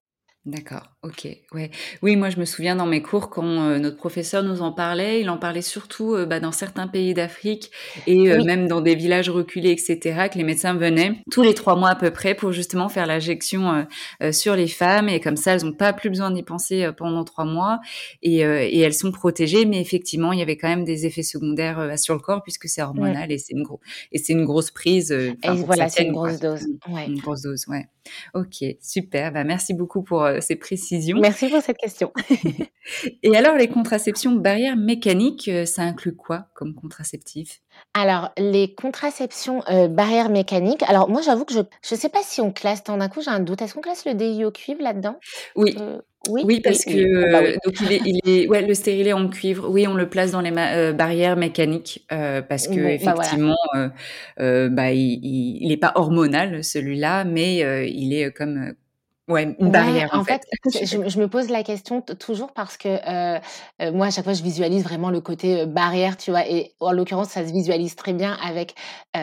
Speaker 1: D'accord, OK, ouais. Oui, moi, je me souviens dans mes cours quand, heu, notre professeur nous en parlait, il en parlait surtout, heu, bah, dans certains pays d'Afrique et
Speaker 2: Oui.
Speaker 1: même dans des villages reculés et cetera, que les médecins venaient tous les 3 mois à peu près pour justement faire l'injection, sur les femmes et comme ça, elles ont pas plus besoin d'y penser, pendant 3 mois et elles sont protégées. Mais effectivement, il y avait quand même des effets secondaires, sur le corps puisque c'est hormonal et c'est une gros et c'est une grosse prise,
Speaker 2: Et voilà, c'est une grosse dose. Ouais.
Speaker 1: une grosse dose, ouais. OK, super, bah, merci beaucoup pour, heu, ces précisions.
Speaker 2: Merci pour cette question.
Speaker 1: Et alors les contraceptions barrières mécaniques, heu, ça inclut quoi comme contraceptif?
Speaker 2: Alors, les contraceptions, heu, barrières mécaniques, alors moi, j'avoue que je je sais pas si on classe tant d'un coup, j'ai un doute. Est-ce qu'on classe le au cuivre là-dedans?
Speaker 1: Oui,
Speaker 2: oui?
Speaker 1: oui
Speaker 2: Oui,
Speaker 1: parce que,
Speaker 2: oui. Bon, bah,
Speaker 1: donc il est il est ouais, le stérilet en cuivre, oui, on le place dans les barrières mécaniques, parce
Speaker 2: Bon, bah, voilà.
Speaker 1: heu, bah, il il il est pas hormonal celui-là, mais il est, comme, ouais, une
Speaker 2: Ouais,
Speaker 1: barrière en
Speaker 2: en
Speaker 1: fait.
Speaker 2: je me je me pose la question toujours parce que, heu heu, moi, à chaque fois, je visualise vraiment le côté, heu, barrière, tu vois? Et en l'occurrence, ça se visualise très bien avec, heu,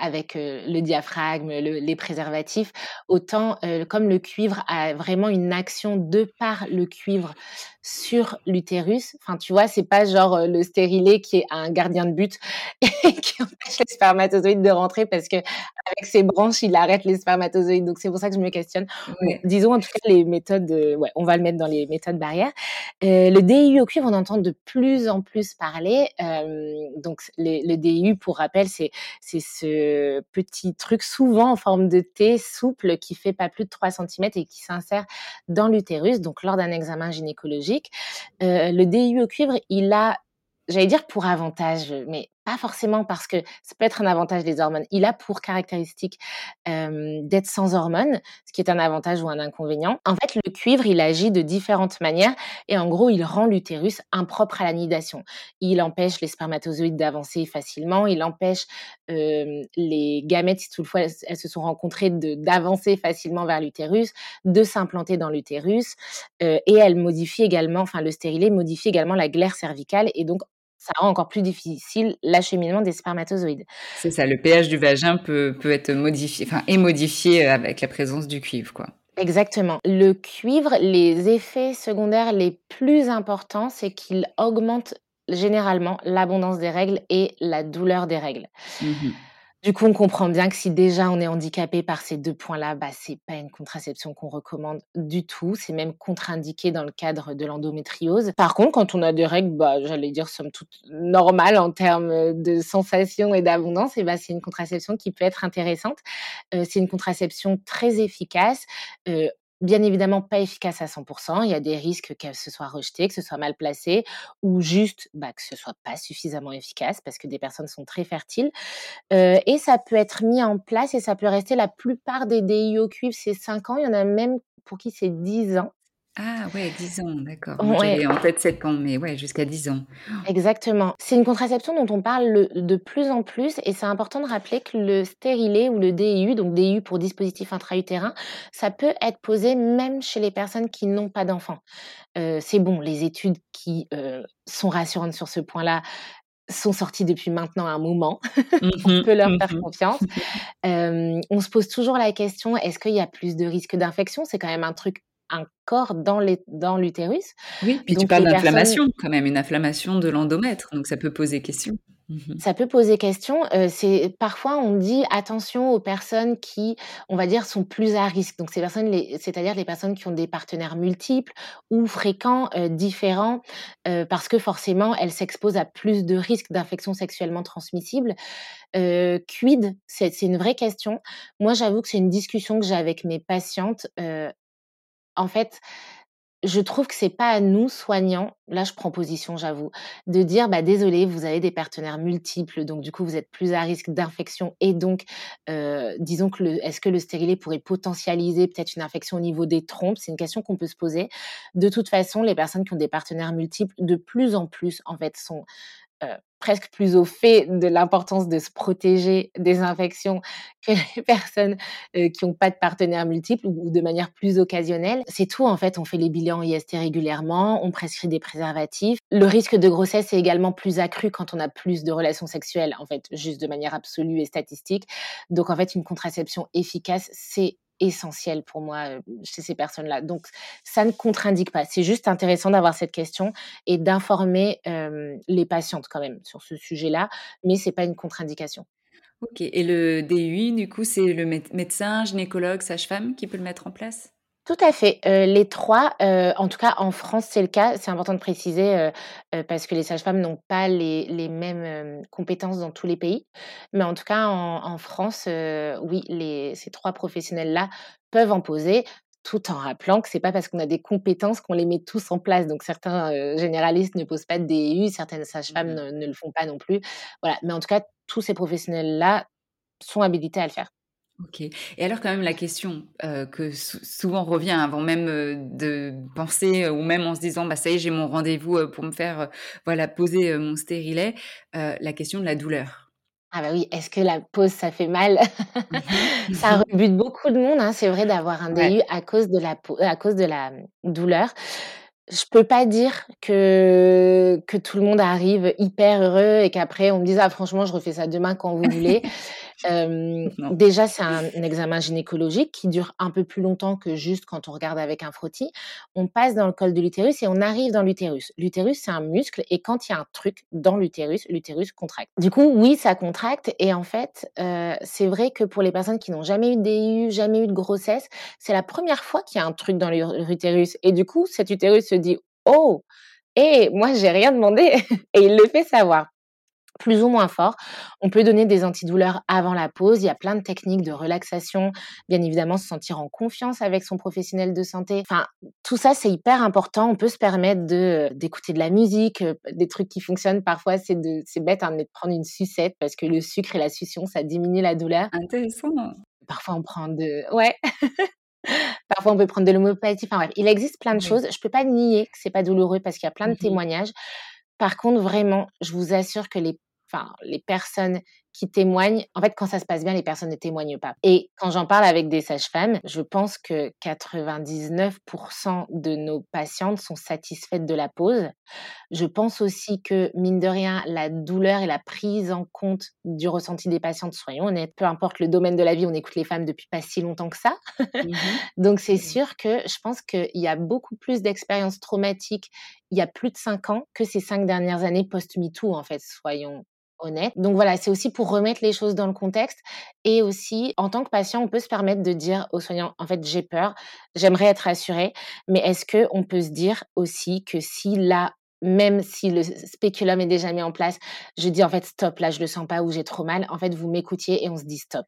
Speaker 2: avec, heu, le diaphragme, le les préservatifs. Autant, comme le cuivre a vraiment une action de par le cuivre sur l'utérus, enfin, tu vois? C'est pas genre, heu, le stérilet qui est un gardien de but et qui empêche les spermatozoïdes de rentrer parce qu'avec ses branches, il arrête les spermatozoïdes. Donc c'est pour ça que je me questionne. Bon, disons en tout cas les méthodes, heu, ouais, on va le mettre dans les méthodes barrières. Heu, le DIU au cuivre, on entend de plus en plus parler. Hem, donc les le DIU, pour rappel, c'est c'est ce petit truc souvent en forme de T, souple, qui fait pas plus de 3 centimètres et qui s'insère dans l'utérus, donc lors d'un examen gynécologique. Heu, le DIU au cuivre, il a J'allais dire pour avantage, mais pas forcément parce que ça peut être un avantage des hormones. Il a pour caractéristique, d'être sans hormones, ce qui est un avantage ou un inconvénient. En fait, le cuivre, il agit de différentes manières et en gros, il rend l'utérus impropre à la nidation. Il empêche les spermatozoïdes d'avancer facilement, il empêche, les gamètes, si toutefois elles elles se sont rencontrées, d'avancer facilement vers l'utérus, de s'implanter dans l'utérus, et elle modifie également enfin le stérilet modifie également la glaire cervicale et donc ça rend encore plus difficile l'acheminement des spermatozoïdes.
Speaker 1: C'est ça, le pH du vagin peut peut être modifié, enfin est modifié, heu, avec la présence du cuivre, quoi.
Speaker 2: Exactement. Le cuivre, les effets secondaires les plus importants, c'est qu'il augmente généralement l'abondance des règles et la douleur des règles.
Speaker 1: Mmh mh.
Speaker 2: Du coup, on comprend bien que si déjà on est handicapé par ces 2 points-là, bah, c'est pas une contraception qu'on recommande du tout. C'est même contre-indiqué dans le cadre de l'endométriose. Par contre, quand on a des règles, bah, j'allais dire somme toute normales en termes, de sensations et d'abondance et bah, c'est une contraception qui peut être intéressante. Heu, c'est une contraception très efficace, heu, bien évidemment pas efficace à 100% Il y a des risques qu'elle se soit rejetée, que ce soit mal placé ou juste, bah, que ce soit pas suffisamment efficace parce que des personnes sont très fertiles. Heu et ça peut être mis en place et ça peut rester la plupart des au cuivre, c'est 5 ans. Il y en a même pour qui c'est 10 ans.
Speaker 1: Ah ouais, 10 ans, d'accord. Moi, j'avais en tête 7 ans, mais ouais, jusqu'à 10 ans.
Speaker 2: Exactement. C'est une contraception dont on parle de plus en plus et c'est important de rappeler que le stérilet ou le DIU, donc DIU pour dispositif intra-utérin, ça peut être posé même chez les personnes qui n'ont pas d'enfants. Euh, c'est bon, les études qui euh, sont rassurantes sur ce point-là sont sorties depuis maintenant un moment. on mmh peut leur faire mmh confiance. Euh, on se pose toujours la question, est-ce qu'il y a plus de risques d'infection? C'est quand même un truc un corps dans l'utérus.
Speaker 1: Oui, puis tu parles d'inflammation quand même, une inflammation de l'endomètre, donc ça peut poser question.
Speaker 2: Mmh ça peut poser question. Euh, c'est parfois on dit attention aux personnes qui, on va dire, sont plus à risque. Donc ces personnes, c'est-à-dire les personnes qui ont des partenaires multiples ou fréquents, euh, différents, euh, parce que forcément elles s'exposent à plus de risques d'infections sexuellement transmissibles. quid? C'est une vraie question. Moi, j'avoue que c'est une discussion que j'ai avec mes patientes en fait, je trouve que c'est pas à nous, soignants, là je prends position, j'avoue, de dire bah désolé, vous avez des partenaires multiples, donc du coup vous êtes plus à risque d'infection et donc disons que est-ce que le stérilet pourrait potentialiser peut-être une infection au niveau des trompes? C'est une question qu'on peut se poser. De toute façon, les personnes qui ont des partenaires multiples, de plus en plus en fait sont presque plus au fait de l'importance de se protéger des infections que les personnes qui n'ont pas de partenaires multiples ou, de manière plus occasionnelle. C'est tout, en fait, on fait les bilans IST régulièrement, on prescrit des préservatifs. Le risque de grossesse est également plus accru quand on a plus de relations sexuelles, en fait, juste de manière absolue et statistique. Donc, en fait, une contraception efficace, c'est essentiel pour moi chez ces personnes-là. Donc, ça ne contre-indique pas. C'est juste intéressant d'avoir cette question et d'informer les patientes quand même sur ce sujet-là, mais c'est pas une contre-indication.
Speaker 1: Ok. Et le DUI, du coup, c'est le médecin, gynécologue, sage-femme qui peut le mettre en place?
Speaker 2: Tout à fait. les trois, en tout cas en France, c'est le cas. C'est important de préciser, parce que les sages-femmes n'ont pas les les mêmes, compétences dans tous les pays. Mais en tout cas en France, oui, les ces trois professionnels-là peuvent en poser, tout en rappelant que c'est pas parce qu'on a des compétences qu'on les met tous en place. Donc certains, généralistes ne posent pas de DU, certaines sages-femmes mmh ne le font pas non plus. Voilà, mais en tout cas, tous ces professionnels-là sont habilités à le faire.
Speaker 1: OK. Et alors quand même la question euh, que souvent revient avant même euh, de penser euh, ou même en se disant bah ça y est j'ai mon rendez-vous pour me faire voilà poser mon stérilet, la question de la douleur.
Speaker 2: Ah bah oui, est-ce que la pause ça fait mal? Ça rebute beaucoup de monde, hein, c'est vrai d'avoir un DU à cause de la à cause de la mmh, douleur. Je peux pas dire que que tout le monde arrive hyper heureux et qu'après on me dise: «Ah franchement je refais ça demain quand vous voulez». déjà, c'est un, examen gynécologique qui dure un peu plus longtemps que juste quand on regarde avec un frottis. On passe dans le col de l'utérus et on arrive dans l'utérus. L'utérus, c'est un muscle et quand il y a un truc dans l'utérus, l'utérus contracte. Du coup, oui, ça contracte et en fait, c'est vrai que pour les personnes qui n'ont jamais eu de DU, jamais eu de grossesse, c'est la première fois qu'il y a un truc dans l'utérus. Et du coup, cet utérus se dit, oh, et moi, j'ai rien demandé. et il le fait savoir plus ou moins fort. On peut donner des antidouleurs avant la pause. Il y a plein de techniques de relaxation. Bien évidemment, se sentir en confiance avec son professionnel de santé. Enfin, tout ça, c'est hyper important. On peut se permettre de d'écouter de la musique, euh, des trucs qui fonctionnent. Parfois, c'est de c'est bête hein, de prendre une sucette parce que le sucre et la succion, ça diminue la douleur.
Speaker 1: Intéressant.
Speaker 2: Parfois, on prend de ouais. Parfois, on peut prendre de l'homéopathie. Enfin bref, il existe plein de choses. Je peux pas nier que c'est pas douloureux parce qu'il y a plein de mmh témoignages. Par contre, vraiment, je vous assure que les, enfin, les personnes qui témoignent, en fait, quand ça se passe bien, les personnes ne témoignent pas. Et quand j'en parle avec des sages-femmes, je pense que 99% de nos patientes sont satisfaites de la pause. Je pense aussi que, mine de rien, la douleur et la prise en compte du ressenti des patientes, soyons honnêtes, peu importe le domaine de la vie, on écoute les femmes depuis pas si longtemps que ça. Mmh Donc, c'est mmh sûr que je pense qu'il y a beaucoup plus d'expériences traumatiques il y a plus de cinq ans que ces cinq dernières années post-MeToo, en fait, soyons Donc voilà, c'est aussi pour remettre les choses dans le contexte et aussi en tant que patient, on peut se permettre de dire aux soignants en fait, j'ai peur, j'aimerais être rassurée, mais est-ce que on peut se dire aussi que si là même si le spéculum est déjà mis en place, je dis en fait stop, là je le sens pas ou j'ai trop mal, en fait vous m'écoutiez et on se dit stop.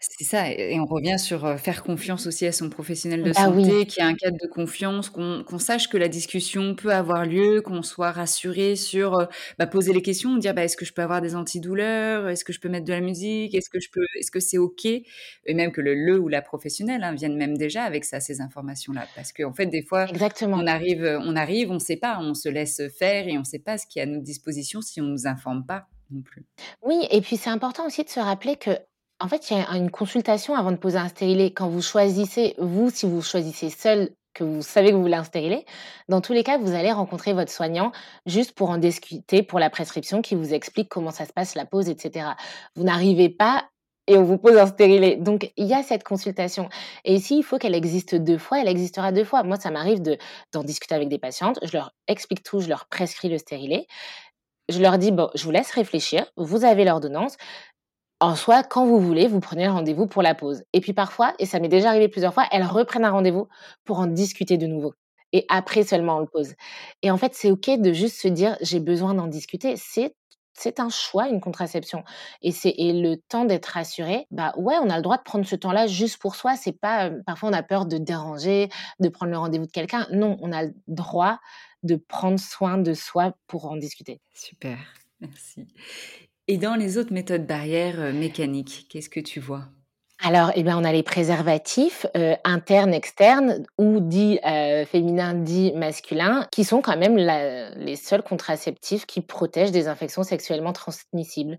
Speaker 1: C'est ça et et on revient sur, faire confiance aussi à son professionnel de
Speaker 2: Bah oui.
Speaker 1: santé, qu'il y ait un cadre de confiance, qu'on qu'on sache que la discussion peut avoir lieu, qu'on soit rassuré sur, bah, poser les questions, dire: «Bah, est-ce que je peux avoir des antidouleurs? Est-ce que je peux mettre de la musique? Est-ce que je peux est-ce que c'est OK?» et même que le le ou la professionnelle, hein, vienne même déjà avec ça, ces informations-là. Parce qu'en fait, des fois,
Speaker 2: Exactement.
Speaker 1: on arrive, on arrive, on sait pas, on se laisse faire et on sait pas ce qui est à notre disposition si on nous informe pas non plus.
Speaker 2: Oui et puis c'est important aussi de se rappeler que, en fait, il y a une consultation avant de poser un stérilet. Quand vous choisissez, vous, si vous choisissez seul, que vous savez que vous voulez un stérilet, dans tous les cas, vous allez rencontrer votre soignant juste pour en discuter pour la prescription qui vous explique comment ça se passe, la pose et cetera. Vous n'arrivez pas et on vous pose un stérilet. Donc il y a cette consultation et s'il faut qu'elle existe 2 fois, elle existera 2 fois. Moi, ça m'arrive de d'en discuter avec des patientes, je leur explique tout, je leur prescris le stérilet. Je leur dis: «Bon, je vous laisse réfléchir, vous avez l'ordonnance. En soi, quand vous voulez, vous prenez rendez-vous pour la pause» et puis parfois, et ça m'est déjà arrivé plusieurs fois, elles reprennent un rendez-vous pour en discuter de nouveau et après seulement on le pose et en fait, c'est OK de juste se dire: «J'ai besoin d'en discuter». C'est c'est un choix, une contraception et c'est le temps d'être rassuré, bah, ouais, on a le droit de prendre ce temps-là juste pour soi. C'est pas, heu parfois on a peur de déranger, de prendre le rendez-vous de quelqu'un. Non, on a le droit de prendre soin de soi pour en discuter.
Speaker 1: Super, merci et dans les autres méthodes barrières, heu, mécaniques, qu'est-ce que tu vois?
Speaker 2: Alors et ben, on a les préservatifs, heu, internes, externes ou dits, heu, féminins, dits masculins, qui sont quand même les seuls contraceptifs qui protègent des infections sexuellement transmissibles.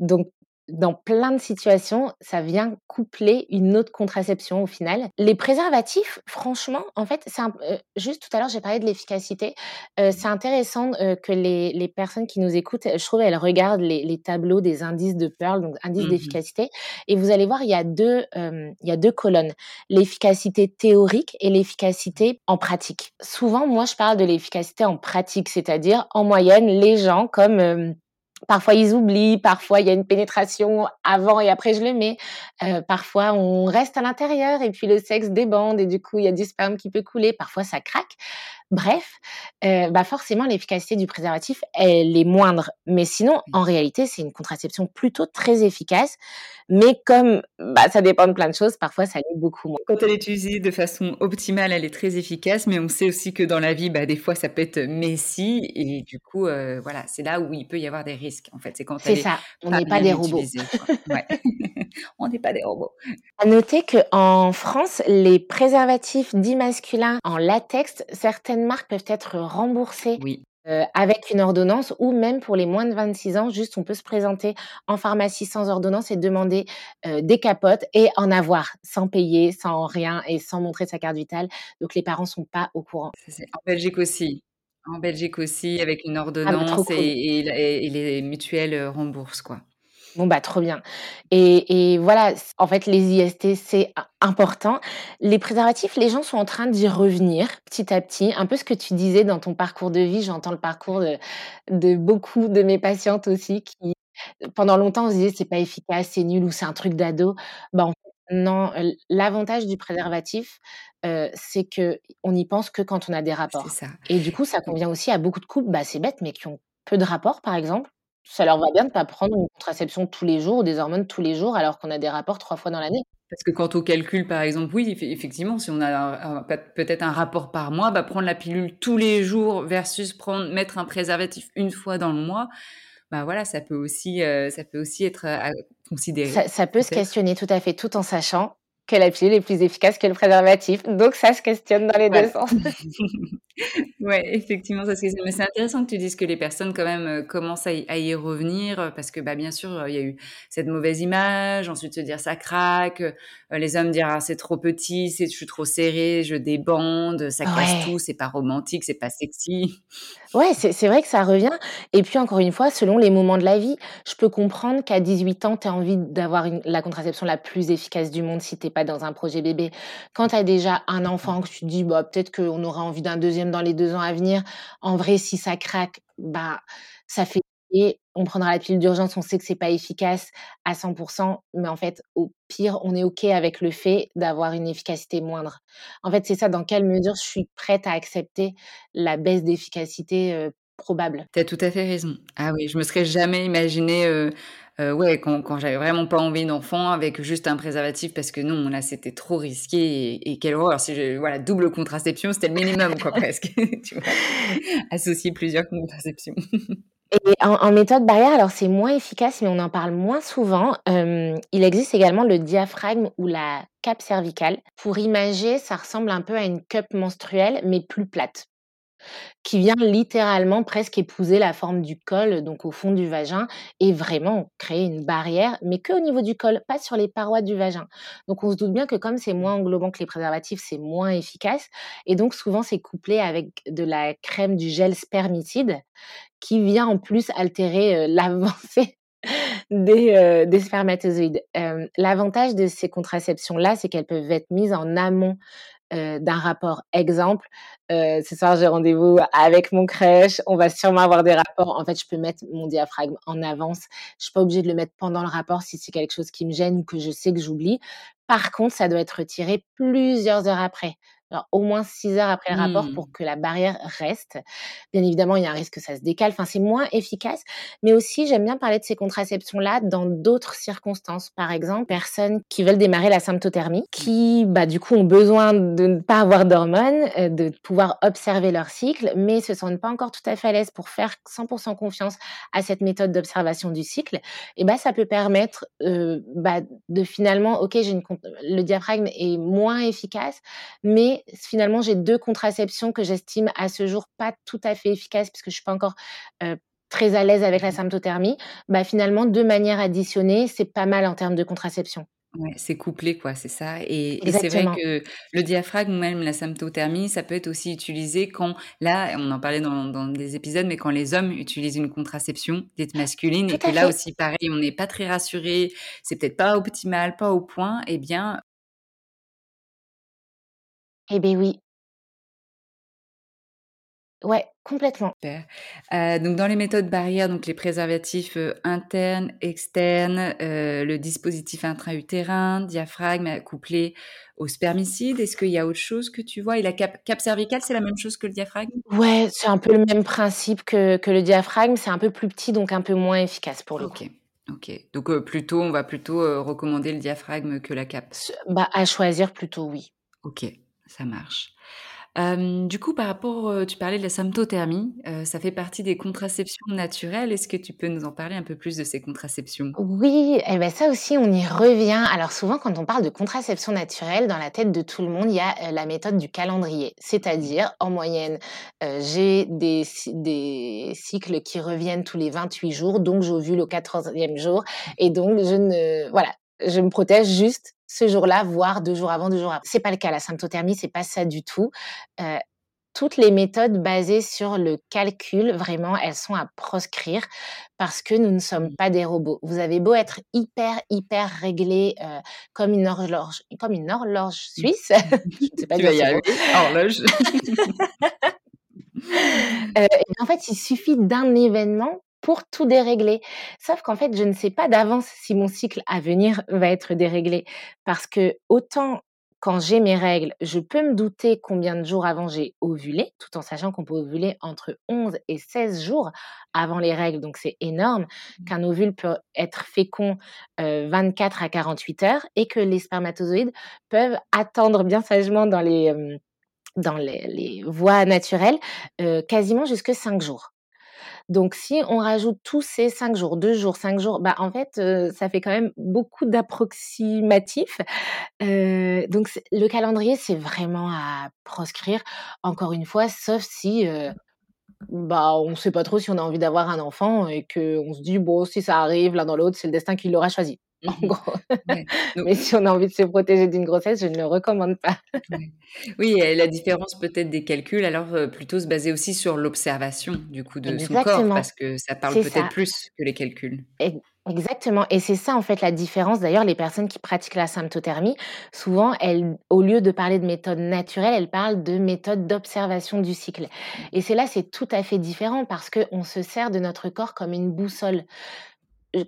Speaker 2: Donc dans plein de situations, ça vient coupler une autre contraception au final. Les préservatifs, franchement, en fait, c'est heu, juste tout à l'heure, j'ai parlé de l'efficacité. Heu, c'est intéressant, heu, que les les personnes qui nous écoutent, je trouve, elles regardent les les tableaux des indices de Pearl, donc indices
Speaker 1: Mmh mh.
Speaker 2: d'efficacité et vous allez voir, il y a 2, hem, il y a 2 colonnes, l'efficacité théorique et l'efficacité en pratique. Souvent, moi, je parle de l'efficacité en pratique, c'est-à-dire, en moyenne, les gens comme, parfois ils oublient, parfois il y a une pénétration avant et après je le mets, heu, parfois on reste à l'intérieur et puis le sexe débande et du coup, il y a du sperme qui peut couler, parfois ça craque. Bref, heu, bah, forcément l'efficacité du préservatif, elle est moindre, mais sinon, en réalité, c'est une contraception plutôt très efficace, mais comme, bah, ça dépend de plein de choses, parfois ça l'est beaucoup moins.
Speaker 1: Quand elle est utilisée de façon optimale, elle est très efficace, mais on sait aussi que dans la vie, bah, des fois, ça peut être messy et du coup, heu, voilà, c'est là où il peut y avoir des risques, en fait. C'est quand
Speaker 2: C'est ça, on n'est pas des robots.
Speaker 1: Ouais, on n'est pas des robots.
Speaker 2: À noter qu'en France, les préservatifs dits masculins en latex, certaines marques peuvent être remboursées,
Speaker 1: Oui.
Speaker 2: heu, avec une ordonnance ou même pour les moins de 26 ans, juste on peut se présenter en pharmacie sans ordonnance et demander, heu, des capotes et en avoir, sans payer, sans rien et sans montrer sa carte vitale. Donc les parents sont pas au courant.
Speaker 1: En Belgique aussi. En Belgique aussi, avec une
Speaker 2: Ah bah,
Speaker 1: ordonnance et
Speaker 2: cool.
Speaker 1: et la et et les mutuelles, heu, remboursent, quoi.
Speaker 2: Bon, bah, trop bien et et voilà, en fait, les IST, c'est im important. Les préservatifs, les gens sont en train d'y revenir petit à petit, un peu ce que tu disais dans ton parcours de vie. J'entends le parcours de de beaucoup de mes patientes aussi qui, pendant longtemps, on se disait: «C'est pas efficace, c'est nul ou c'est un truc d'ado». Bah, non, l l'avantage du préservatif, heu, c'est qu'on y pense que quand on a des
Speaker 1: C'est
Speaker 2: rapports
Speaker 1: ça.
Speaker 2: et du coup, ça convient aussi à beaucoup de couples, bah, c'est bête, mais qui ont peu de rapports, par exemple. Ça leur va bien de pas prendre une contraception tous les jours ou des hormones tous les jours alors qu'on a des rapports 3 fois dans l'année.
Speaker 1: Parce que quand on calcule, par exemple, oui, effe effectivement, si on a peut-être un rapport par mois, bah, prendre la pilule tous les jours versus prendre mettre un préservatif 1 fois dans le mois, bah, voilà, ça peut aussi, heu, ça peut aussi être, heu, à considérer,
Speaker 2: Ça ça peut se questionner, tout à fait, tout en sachant que la pilule est plus efficace que le préservatif. Donc ça se questionne dans les 2
Speaker 1: Voilà.
Speaker 2: sens.
Speaker 1: Ouais, effectivement, ça se questionne mais c'est intéressant que tu dises que les personnes quand même, heu, commencent à y à y revenir, heu, parce que, bah, bien sûr, heu, il y a eu cette mauvaise image, ensuite se dire: «Ça craque», les hommes dire: «Ah, c'est trop petit, c'est je suis trop serré, je débande, ça casse
Speaker 2: Ouais.
Speaker 1: tout, c'est pas romantique, c'est pas sexy».
Speaker 2: Ouais, c'est c'est vrai que ça revient et puis, encore une fois, selon les moments de la vie. Je peux comprendre qu'à 18 ans, tu aies envie d'avoir la contraception la plus efficace du monde si tu es pas dans un projet bébé. Quand tu as déjà un enfant, que tu te dis: «Bah, peut-être qu'on aura envie d'un 2e dans les 2 ans à venir». En vrai, si ça craque, bah, ça fait et on prendra la pilule d'urgence, on sait que c'est pas efficace à 100 % mais en fait, au pire, on est OK avec le fait d'avoir une efficacité moindre. En fait, c'est ça, dans quelle mesure je suis prête à accepter la baisse d'efficacité, probable.
Speaker 1: Tu as tout à fait raison. Ah oui, je me serais jamais imaginée, heu, Heu, ouais, quand quand j'avais vraiment pas envie d'enfant avec juste un préservatif parce que non, là, c'était trop risqué et et quelle horreur. Si voilà, double contraception, c'était le minimum quoi presque, tu? Associer plusieurs contraceptions.
Speaker 2: Et en méthode barrière, alors c'est moins efficace, mais on en parle moins souvent. Il existe également le diaphragme ou la cape cervicale. Pour imager, ça ressemble un peu à une cup menstruelle, mais plus plate. Qui vient littéralement presque épouser la forme du col, donc au fond du vagin et vraiment créer une barrière, mais qu'au niveau du col, pas sur les parois du vagin. Donc on se doute bien que comme c'est moins englobant que les préservatifs, c'est moins efficace et donc souvent c'est couplé avec de la crème, du gel spermicide qui vient en plus altérer, heu, l'avancée des, des spermatozoïdes. Hem, l'avantage de ces contraceptions-là, c'est qu'elles peuvent être mises en amont heu, d'un rapport. Exemple, heu, ce soir j'ai rendez-vous avec mon crèche, on va sûrement avoir des rapports. En fait, je peux mettre mon diaphragme en avance. Je suis pas obligée de le mettre pendant le rapport si c'est quelque chose qui me gêne ou que je sais que j'oublie. Par contre, ça doit être retiré plusieurs heures après. Au moins 6 heures après le rapport pour
Speaker 1: Mmh.
Speaker 2: que la barrière reste. Bien évidemment, il y a un risque que ça se décale. Enfin, c'est moins efficace. Mais aussi, j'aime bien parler de ces contraceptions-là dans d'autres circonstances. Par exemple, personnes qui veulent démarrer la symptothermie, qui, bah, du coup, ont besoin de ne pas avoir d'hormones, heu, de pouvoir observer leur cycle, mais se sentent pas encore tout à fait à l'aise pour faire 100% confiance à cette méthode d'observation du cycle. Et bah, ça peut permettre, heu, bah, de finalement, OK, j'ai une le diaphragme est moins efficace, mais finalement, j'ai 2 contraceptions que j'estime à ce jour pas tout à fait efficaces puisque je suis pas encore, très à l'aise avec la
Speaker 1: Mmh
Speaker 2: symptothermie. Bah, finalement, 2 manières additionnées, c'est pas mal en termes de contraception.
Speaker 1: Ouais, c'est couplé quoi, c'est ça et et c'est vrai que le diaphragme ou même la symptothermie, ça peut être aussi utilisé quand là, on en parlait dans dans des épisodes, mais quand les hommes utilisent une contraception dite masculine
Speaker 2: Tout
Speaker 1: et que là aussi pareil, on n'est pas très rassuré, c'est peut-être pas optimal, pas au point et bien
Speaker 2: Eh beh, oui. Ouais, complètement.
Speaker 1: Super. Heu, donc dans les méthodes barrières, donc les préservatifs, heu, internes, externes, heu, le dispositif intra-utérin, diaphragme, heu, couplé au spermicide. Est-ce qu'il y a autre chose que tu vois? Et la cape cape cervicale, c'est la même chose que le diaphragme?
Speaker 2: Ouais, c'est un peu le même principe que que le diaphragme, c'est un peu plus petit, donc un peu moins efficace pour le coup.
Speaker 1: OK, OK. Donc heu, plutôt on va plutôt, heu, recommander le diaphragme que la cape?
Speaker 2: Ce bah, à choisir plutôt, oui.
Speaker 1: OK, ça marche. Du coup, par rapport, tu parlais de la symptothermie, ça fait partie des contraceptions naturelles. Est-ce que tu peux nous en parler un peu plus de ces contraceptions?
Speaker 2: Oui, et ben ça aussi, on y revient. Alors souvent, quand on parle de contraception naturelle, dans la tête de tout le monde, il y a, la méthode du calendrier. C'est-à-dire, en moyenne, j'ai des des cycles qui reviennent tous les 28 jours, donc j'ovule au 14e jour et donc je ne voilà, je me protège juste ce jour-là, voire 2 jours avant, 2 jours après. C'est pas le cas, la symptothermie, c'est pas ça du tout. Heu, toutes les méthodes basées sur le calcul, vraiment, elles sont à proscrire parce que nous ne sommes pas des robots. Vous avez beau être hyper, hyper réglé, heu, comme une horloge comme une horloge
Speaker 1: Mmh.
Speaker 2: suisse, je ne sais pas
Speaker 1: Tu vas y arriver, horloge.
Speaker 2: Bien, en fait, il suffit d'un événement pour tout dérégler. Sauf qu'en fait, je ne sais pas d'avance si mon cycle à venir va être déréglé. Parce que autant quand j'ai mes règles, je peux me douter combien de jours avant j'ai ovulé, tout en sachant qu'on peut ovuler entre 11 et 16 jours avant les règles, donc c'est énorme, qu'un ovule peut être fécond, heu, 24 à 48 heures et que les spermatozoïdes peuvent attendre bien sagement dans les, hem, dans les les voies naturelles, quasiment jusque 5 jours. Donc si on rajoute tous ces 5 jours, 2 jours, 5 jours, bah, en fait, ça fait quand même beaucoup d'approximatifs. Donc le calendrier, c'est vraiment à proscrire, encore une fois, sauf si, bah, on sait pas trop si on a envie d'avoir un enfant et qu'on se dit: «Bon, si ça arrive l'un dans l'autre, c'est le destin qui l'aura choisi», en gros.
Speaker 1: Ouais, donc
Speaker 2: Mais si on a envie de se protéger d'une grossesse, je ne le recommande pas.
Speaker 1: ouais. Oui et la différence peut-être des calculs alors, heu, plutôt se baser aussi sur l'observation du coup de son corps parce que ça parle peut-être plus que les calculs.
Speaker 2: Ex exactement et c'est ça, en fait, la différence. D'ailleurs, les personnes qui pratiquent la symptothermie, souvent, elles au lieu de parler de méthode naturelle, elles parlent de méthode d'observation du cycle et c'est là, c'est tout à fait différent parce qu'on se sert de notre corps comme une boussole.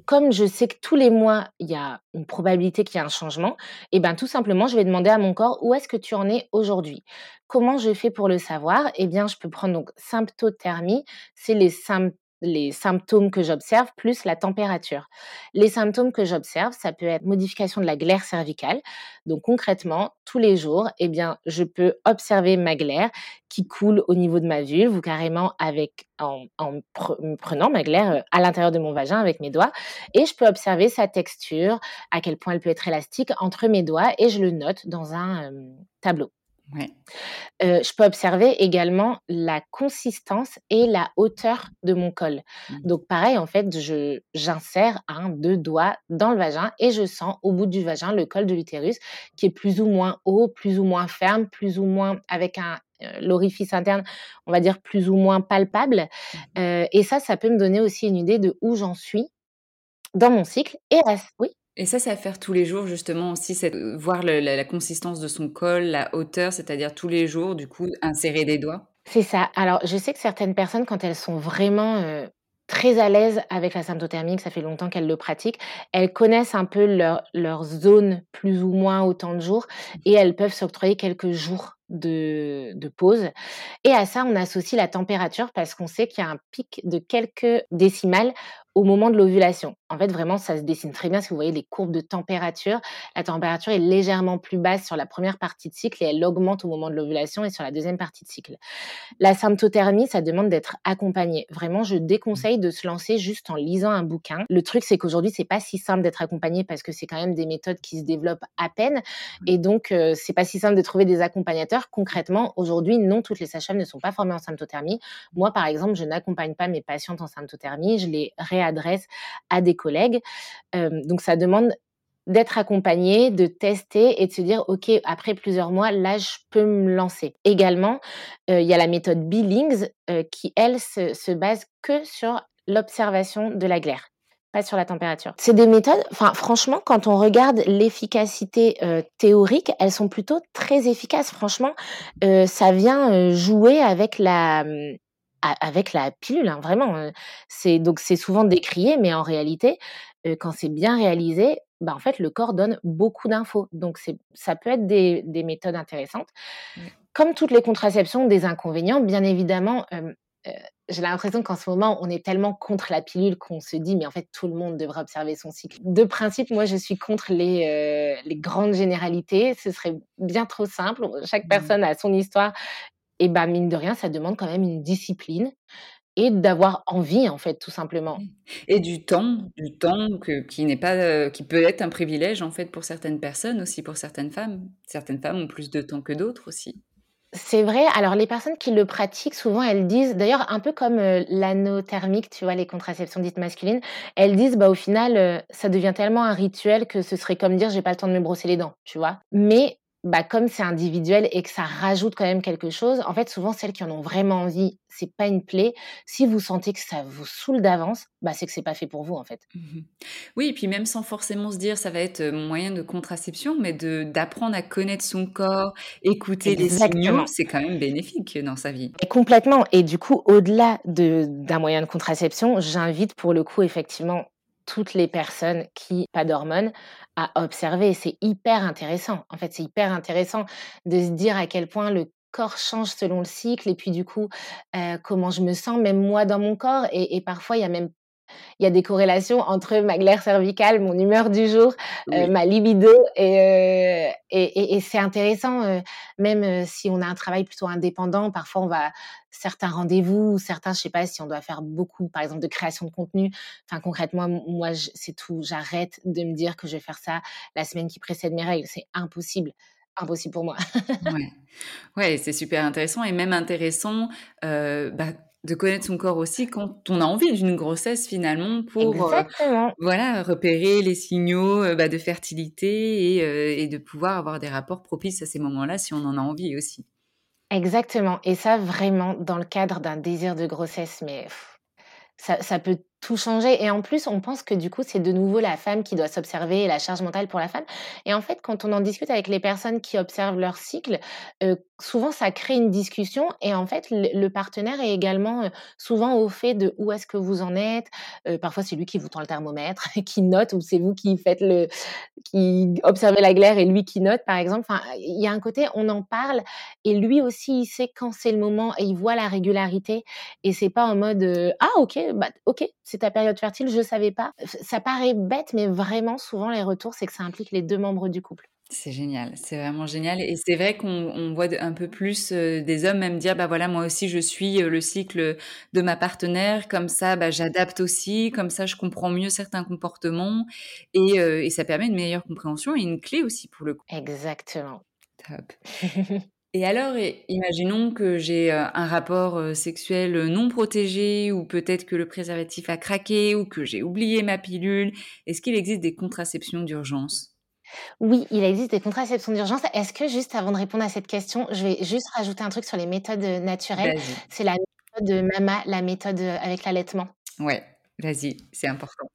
Speaker 2: Comme je sais que tous les mois, il y a une probabilité qu'il y ait un changement et ben, tout simplement, je vais demander à mon corps: «Où est-ce que tu en es aujourd'hui?» Comment je fais pour le savoir? Et bien, je peux prendre donc symptothermie, c'est les symptômes les symptômes que j'observe plus la température. Les symptômes que j'observe, ça peut être modification de la glaire cervicale. Donc concrètement, tous les jours, eh bien, je peux observer ma glaire qui coule au niveau de ma vulve ou carrément avec en, prenant ma glaire euh, à l'intérieur de mon vagin avec mes doigts et je peux observer sa texture, à quel point elle peut être élastique entre mes doigts et je le note dans un euh, tableau.
Speaker 1: Ouais.
Speaker 2: je peux observer également la consistance et la hauteur de mon col. Mmh. Donc pareil, en fait, je j'insère un, deux doigts dans le vagin et je sens au bout du vagin le col de l'utérus qui est plus ou moins haut, plus ou moins ferme, plus ou moins avec un l'orifice interne, on va dire plus ou moins palpable. Mmh. et ça, ça peut me donner aussi une idée de où j'en suis dans mon cycle. Et oui?
Speaker 1: Et ça, c'est à faire tous les jours, justement, aussi, c'est voir la, consistance de son col, la hauteur, c'est-à-dire tous les jours, du coup, insérer des doigts.
Speaker 2: C'est ça. Alors, je sais que certaines personnes, quand elles sont vraiment euh, très à l'aise avec la symptothermie, que ça fait longtemps qu'elles le pratiquent, elles connaissent un peu leur, leur zone plus ou moins autant de jours et elles peuvent s'octroyer quelques jours de, pause. Et à ça, on associe la température parce qu'on sait qu'il y a un pic de quelques décimales au moment de l'ovulation. En fait, vraiment, ça se dessine très bien si vous voyez les courbes de température. La température est légèrement plus basse sur la première partie de cycle et elle augmente au moment de l'ovulation et sur la deuxième partie de cycle. La symptothermie, ça demande d'être accompagné. Vraiment, je déconseille de se lancer juste en lisant un bouquin. Le truc, c'est qu'aujourd'hui, c'est pas si simple d'être accompagné parce que c'est quand même des méthodes qui se développent à peine et donc euh, c'est pas si simple de trouver des accompagnateurs. Concrètement, aujourd'hui, non, toutes les sages-femmes ne sont pas formées en symptothermie. Moi, par exemple, je n'accompagne pas mes patientes en symptothermie. Je les réadresse à des collègues. donc ça demande d'être accompagné, de tester et de se dire, OK, après plusieurs mois, là, je peux me lancer. Également, il y a la méthode Billings qui, elle, se, base que sur l'observation de la glaire pas sur la température. C'est des méthodes, enfin franchement, quand on regarde l'efficacité théorique, elles sont plutôt très efficaces. Franchement, ça vient jouer avec la, mmh, avec la pilule, hein, vraiment. C'est donc c'est souvent décrié, mais en réalité, quand c'est bien réalisé, bah, en fait, le corps donne beaucoup d'infos. Donc c'est ça peut être des, des méthodes intéressantes. Comme toutes les contraceptions, des inconvénients, bien évidemment. j'ai l'impression qu'en ce moment, on est tellement contre la pilule qu'on se dit, mais en fait, tout le monde devrait observer son cycle. De principe, moi, je suis contre les, les grandes généralités. Ce serait bien trop simple. Chaque mmh. personne a son histoire et bah, mine de rien, ça demande quand même une discipline et d'avoir envie, en fait, tout simplement.
Speaker 1: Et du temps, du temps que, qui n'est pas, qui peut être un privilège, en fait, pour certaines personnes, aussi pour certaines femmes. Certaines femmes ont plus de temps que d'autres aussi.
Speaker 2: C'est vrai. Alors, les personnes qui le pratiquent, souvent, elles disent, d'ailleurs, un peu comme l'anothermique, tu vois, les contraceptions dites masculines, elles disent, bah, au final, ça devient tellement un rituel que ce serait comme dire, j'ai pas le temps de me brosser les dents, tu vois. Mais bah, comme c'est individuel et que ça rajoute quand même quelque chose, en fait, souvent, celles qui en ont vraiment envie, c'est pas une plaie. Si vous sentez que ça vous saoule d'avance, bah, c'est que c'est pas fait pour vous, en fait.
Speaker 1: Mmh oui, et puis même sans forcément se dire ça va être mon moyen de contraception, mais de d'apprendre à connaître son corps, écouter les signaux, c'est quand même bénéfique dans sa vie.
Speaker 2: Et complètement. Et du coup, au-delà d'un moyen de contraception, j'invite pour le coup, effectivement, toutes les personnes qui pas d'hormones à observer. C'est hyper intéressant. En fait, c'est hyper intéressant de se dire à quel point le corps change selon le cycle et puis du coup comment je me sens même moi dans mon corps et, et parfois il y a même il y a des corrélations entre ma glaire cervicale, mon humeur du jour, euh, ma libido, et, euh, et, et, c'est intéressant, euh, même si on a un travail plutôt indépendant, parfois on va certains rendez-vous, certains, je sais pas si on doit faire beaucoup, par exemple, de création de contenu. Enfin, concrètement, moi, c'est tout. J'arrête de me dire que je vais faire ça la semaine qui précède mes règles. C'est impossible impossible pour moi.
Speaker 1: ouais, ouais c'est super intéressant et même intéressant bah, de connaître son corps aussi quand on a envie d'une grossesse finalement pour
Speaker 2: euh,
Speaker 1: voilà repérer les signaux euh, bah, de fertilité euh, et, de pouvoir avoir des rapports propices à ces moments-là si on en a envie aussi.
Speaker 2: Exactement. Et ça vraiment dans le cadre d'un désir de grossesse, mais ça, peut tout changer. Et en plus, on pense que du coup, c'est de nouveau la femme qui doit s'observer et la charge mentale pour la femme. Et en fait, quand on en discute avec les personnes qui observent leur cycle, souvent ça crée une discussion et en fait le, partenaire est également euh, souvent au fait de où est-ce que vous en êtes. Euh, parfois c'est lui qui vous tend le thermomètre, qui note ou c'est vous qui faites le, qui observez la glaire et lui qui note par exemple. Enfin, il y a un côté on en parle et lui aussi il sait quand c'est le moment et il voit la régularité et c'est pas en mode euh, ah ok bah ok c'est ta période fertile je savais pas. Ça paraît bête mais vraiment souvent les retours c'est que ça implique les deux membres du couple.
Speaker 1: C'est génial, c'est vraiment génial et c'est vrai qu'on voit un peu plus, euh, des hommes même dire: «Bah, voilà, moi aussi je suis, euh, le cycle, de ma partenaire, comme ça, bah, j'adapte aussi, comme ça je comprends mieux certains comportements» et euh, et ça permet une meilleure compréhension et une clé aussi pour le coup.
Speaker 2: Exactement.
Speaker 1: Top et alors imaginons que j'ai, un rapport, sexuel, non protégé ou peut-être que le préservatif a craqué ou que j'ai oublié ma pilule. Est-ce qu'il existe des contraceptions d'urgence?
Speaker 2: Oui, il existe des contraceptions d'urgence. Est-ce que juste avant de répondre à cette question, je vais juste rajouter un truc sur les méthodes, naturelles?
Speaker 1: Vas-y.
Speaker 2: C'est la méthode, MAMA, la méthode, avec l'allaitement.
Speaker 1: Ouais, vas-y, c'est important.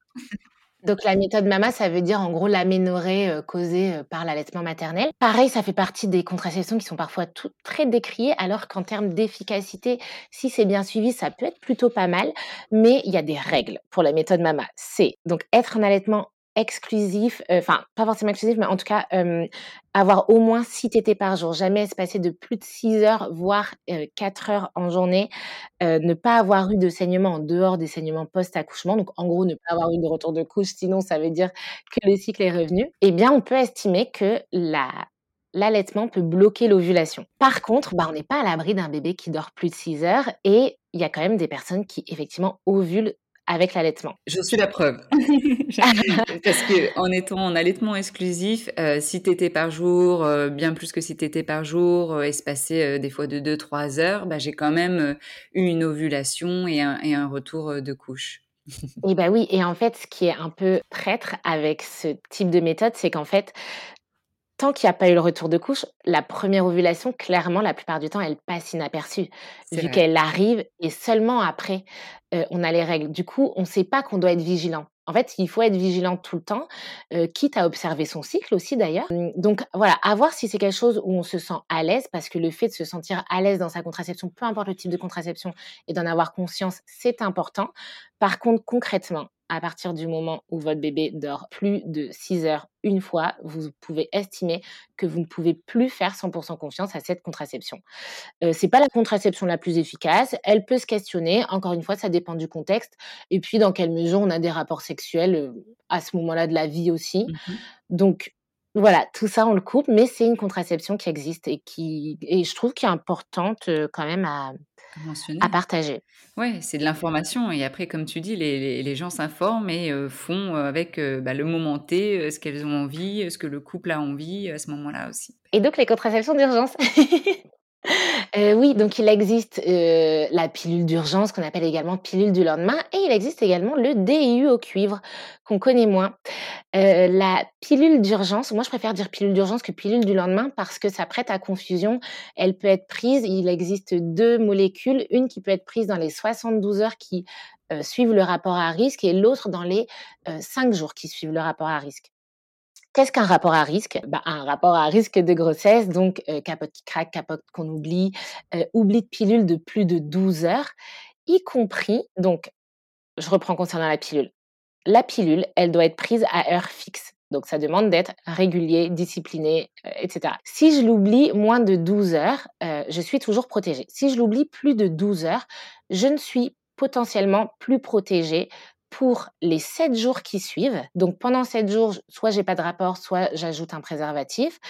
Speaker 2: Donc la méthode MAMA, ça veut dire en gros l'aménorrhée, euh, causée, euh, par l'allaitement maternel. Pareil, ça fait partie des contraceptions qui sont parfois toutes très décriées, alors qu'en termes d'efficacité, si c'est bien suivi, ça peut être plutôt pas mal. Mais il y a des règles pour la méthode MAMA. C'est donc être en allaitement exclusif, euh, enfin, pas forcément exclusif, mais en tout cas, avoir au moins 6 tétés par jour, jamais se passer de plus de 6 heures, voire 4 heures en journée, ne pas avoir eu de saignement en dehors des saignements post-accouchement, donc en gros, ne pas avoir eu de retour de couche, sinon ça veut dire que le cycle est revenu, eh bien, on peut estimer que l'allaitement peut bloquer l'ovulation. Par contre, bah, on n'est pas à l'abri d'un bébé qui dort plus de 6 heures et il y a quand même des personnes qui effectivement ovulent avec l'allaitement.
Speaker 1: Je suis la preuve. Parce que en étant en allaitement exclusif, euh, 6 tétés par jour, euh, bien plus que 6 tétés par jour, euh, espacé euh, des fois de 2-3 heures, bah, j'ai quand même euh, eu une ovulation et un, et un retour de couche.
Speaker 2: et bah oui, et en fait, ce qui est un peu traître avec ce type de méthode, c'est qu'en fait, tant qu'il n'y a pas eu le retour de couche, la première ovulation, clairement, la plupart du temps, elle passe inaperçue, vu qu'elle arrive et seulement après, euh, on a les règles. Du coup, on ne sait pas qu'on doit être vigilant. En fait, il faut être vigilant tout le temps, euh, quitte à observer son cycle aussi d'ailleurs. Hum, donc voilà, à voir si c'est quelque chose où on se sent à l'aise, parce que le fait de se sentir à l'aise dans sa contraception, peu importe le type de contraception, et d'en avoir conscience, c'est important. Par contre, concrètement, à partir du moment où votre bébé dort plus de 6 heures une fois, vous pouvez estimer que vous ne pouvez plus faire 100% confiance à cette contraception. Euh, c'est pas la contraception la plus efficace, elle peut se questionner, encore une fois, ça dépend du contexte, et puis dans quelle mesure on a des rapports sexuels euh, à ce moment-là de la vie aussi. Mmh Donc, voilà, tout ça on le coupe, mais c'est une contraception qui existe et qui et je trouve qui est importante euh, quand même à, à partager.
Speaker 1: Ouais, c'est de l'information et après, comme tu dis, les, les, gens s'informent et euh, font euh, avec bah, le moment T ce qu'elles ont envie, ce que le couple a envie à ce moment-là aussi.
Speaker 2: Et donc les contraceptions d'urgence Euh, oui, donc il existe euh, la pilule d'urgence qu'on appelle également pilule du lendemain et il existe également le DIU au cuivre qu'on connaît moins. Euh, la pilule d'urgence, moi je préfère dire pilule d'urgence que pilule du lendemain parce que ça prête à confusion. Elle peut être prise, il existe deux molécules, une qui peut être prise dans les 72 heures qui suivent le rapport à risque et l'autre dans les 5 jours qui suivent le rapport à risque. Qu'est-ce qu'un rapport à risque? Bah, Un rapport à risque de grossesse, donc euh, capote qui craque, capote qu'on oublie, euh, oubli de pilule de plus de 12 heures, y compris, donc je reprends concernant la pilule. La pilule, elle doit être prise à heure fixe. Donc ça demande d'être régulier, discipliné, euh, etc. Si je l'oublie moins de 12 heures, je suis toujours protégée. Si je l'oublie plus de 12 heures, je ne suis potentiellement plus protégée pour les 7 jours qui suivent. Donc pendant 7 jours, soit j'ai pas de rapport, soit j'ajoute un préservatif.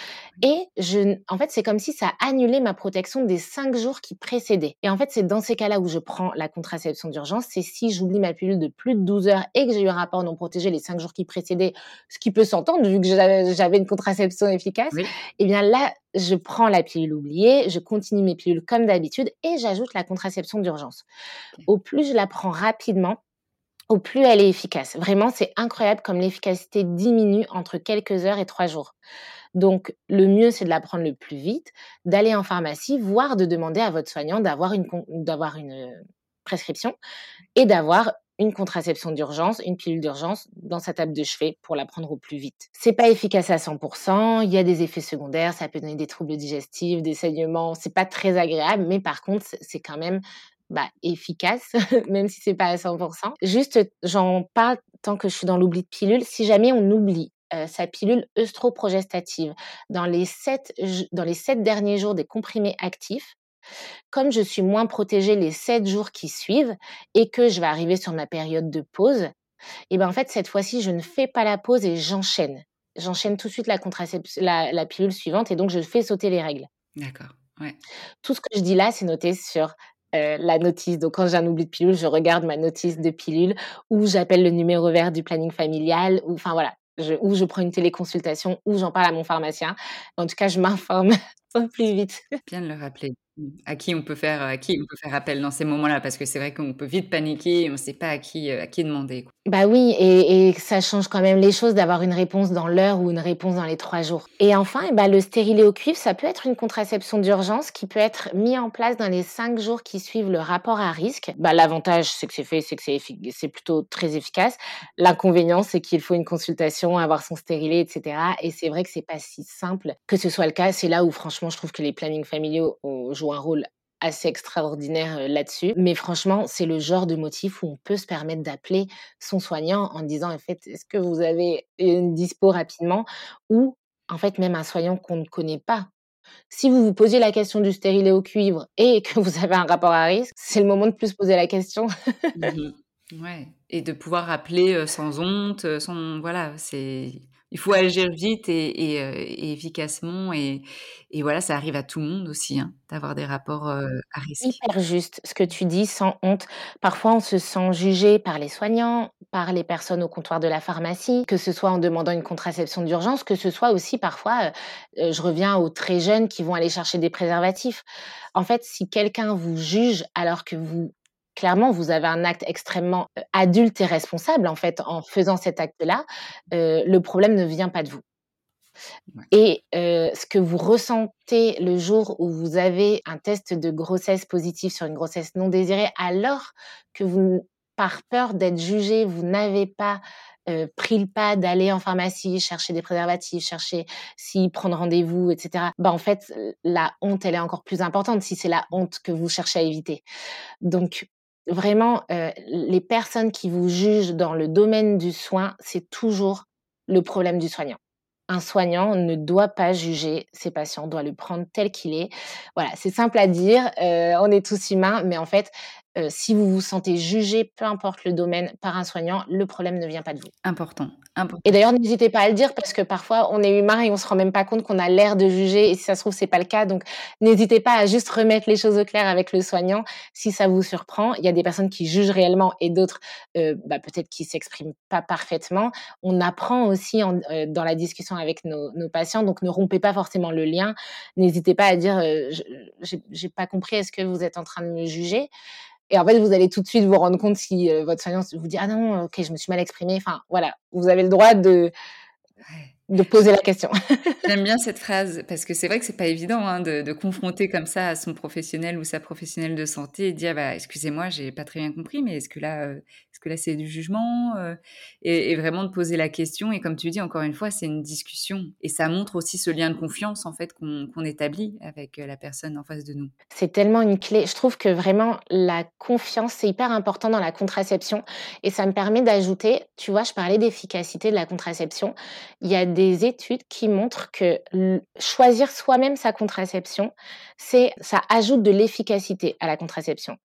Speaker 2: Et je, en fait, c'est comme si ça annulait ma protection des 5 jours qui précédaient. Et en fait, c'est dans ces cas-là où je prends la contraception d'urgence. C'est si j'oublie ma pilule de plus de 12 heures et que j'ai eu un rapport non protégé les 5 jours qui précédaient, ce qui peut s'entendre vu que j'avais une contraception efficace. Et eh bien là, je prends la pilule oubliée, je continue mes pilules comme d'habitude et j'ajoute la contraception d'urgence. Au plus je la prends rapidement, plus elle est efficace. Vraiment, c'est incroyable comme l'efficacité diminue entre quelques heures et trois jours. Donc, le mieux, c'est de la prendre le plus vite, d'aller en pharmacie, voire de demander à votre soignant d'avoir une, d'avoir une prescription et d'avoir une contraception d'urgence, une pilule d'urgence dans sa table de chevet pour la prendre au plus vite. C'est pas efficace à 100%, il y a des effets secondaires, ça peut donner des troubles digestifs, des saignements, c'est pas très agréable, mais par contre, c'est quand même bah, efficace, même si c'est pas à 100%. Juste, j'en parle tant que je suis dans l'oubli de pilule. Si jamais on oublie euh, sa pilule œstroprogestative dans les sept dans les sept derniers jours des comprimés actifs, comme je suis moins protégée les sept jours qui suivent et que je vais arriver sur ma période de pause, et ben en fait cette fois-ci je ne fais pas la pause et j'enchaîne. J'enchaîne tout de suite la la, la pilule suivante et donc je fais sauter les règles.
Speaker 1: D'accord. Ouais.
Speaker 2: Tout ce que je dis là, c'est noté sur euh, la notice. Donc, quand j'ai un oubli de pilule, je regarde ma notice de pilule ou j'appelle le numéro vert du planning familial ou enfin voilà, ou je prends une téléconsultation ou j'en parle à mon pharmacien. En tout cas, je m'informe plus vite.
Speaker 1: Bien de le rappeler. À qui on peut faire, à qui on peut faire appel dans ces moments-là, parce que c'est vrai qu'on peut vite paniquer, on ne sait pas à qui, euh, à qui demander.
Speaker 2: Bah oui, et, et, ça change quand même les choses d'avoir une réponse dans l'heure ou une réponse dans les trois jours. Et enfin, bah, le stérilet au cuivre, ça peut être une contraception d'urgence qui peut être mis en place dans les cinq jours qui suivent le rapport à risque. Bah, L'avantage, c'est que c'est fait, c'est que c'est plutôt très efficace. L'inconvénient, c'est qu'il faut une consultation, avoir son stérilet, etc. Et c'est vrai que c'est pas si simple que ce soit le cas. C'est là où, franchement, je trouve que les plannings familiaux ont joue un rôle assez extraordinaire là-dessus. Mais franchement, c'est le genre de motif où on peut se permettre d'appeler son soignant en disant, en fait, est-ce que vous avez une dispo rapidement? Ou, en fait, même un soignant qu'on ne connaît pas. Si vous vous posez la question du stérilet au cuivre et que vous avez un rapport à risque, c'est le moment de plus poser la question.
Speaker 1: Mmh ouais, et de pouvoir appeler sans honte, sans voilà, c'est il faut agir vite et, euh, efficacement. Et, et, voilà, ça arrive à tout le monde aussi, hein, d'avoir des rapports euh, à risque.
Speaker 2: Hyper juste ce que tu dis, sans honte. Parfois, on se sent jugé par les soignants, par les personnes au comptoir de la pharmacie, que ce soit en demandant une contraception d'urgence, que ce soit aussi parfois, euh, je reviens aux très jeunes qui vont aller chercher des préservatifs. En fait, si quelqu'un vous juge alors que vous clairement, vous avez un acte extrêmement adulte et responsable, en fait, en faisant cet acte-là. le problème ne vient pas de vous. Et ce que vous ressentez le jour où vous avez un test de grossesse positif sur une grossesse non désirée, alors que vous, par peur d'être jugé, vous n'avez pas pris le pas d'aller en pharmacie, chercher des préservatifs, chercher si prendre rendez-vous, etc. Bah en fait, la honte, elle est encore plus importante si c'est la honte que vous cherchez à éviter. Donc, vraiment, les personnes qui vous jugent dans le domaine du soin, c'est toujours le problème du soignant. Un soignant ne doit pas juger ses patients, doit le prendre tel qu'il est. Voilà, c'est simple à dire, on est tous humains, mais en fait, si vous vous sentez jugé, peu importe le domaine, par un soignant, le problème ne vient pas de vous.
Speaker 1: Important.
Speaker 2: Et d'ailleurs, n'hésitez pas à le dire parce que parfois, on est humain et on se rend même pas compte qu'on a l'air de juger et si ça se trouve, c'est pas le cas. Donc, n'hésitez pas à juste remettre les choses au clair avec le soignant si ça vous surprend. Il y a des personnes qui jugent réellement et d'autres, euh, bah, peut-être qui s'expriment pas parfaitement. On apprend aussi euh, dans la discussion avec nos, patients, donc ne rompez pas forcément le lien. N'hésitez pas à dire, euh, j'ai pas compris, est-ce que vous êtes en train de me juger? Et en fait, vous allez tout de suite vous rendre compte si euh, votre soignant vous dit ah non, ok, je me suis mal exprimée. Enfin, voilà, vous avez le droit de de poser la question.
Speaker 1: J'aime bien cette phrase parce que c'est vrai que c'est pas évident hein, de, de, confronter comme ça à son professionnel ou sa professionnelle de santé et dire bah excusez-moi j'ai pas très bien compris mais est-ce que là euh, que là c'est du jugement et, vraiment de poser la question et comme tu dis encore une fois c'est une discussion et ça montre aussi ce lien de confiance en fait qu'on établit avec la personne en face de nous.
Speaker 2: C'est tellement une clé. Je trouve que vraiment la confiance c'est hyper important dans la contraception et ça me permet d'ajouter tu vois je parlais d'efficacité de la contraception il y a des études qui montrent que choisir soi-même sa contraception, c'est ça ajoute de l'efficacité à la contraception.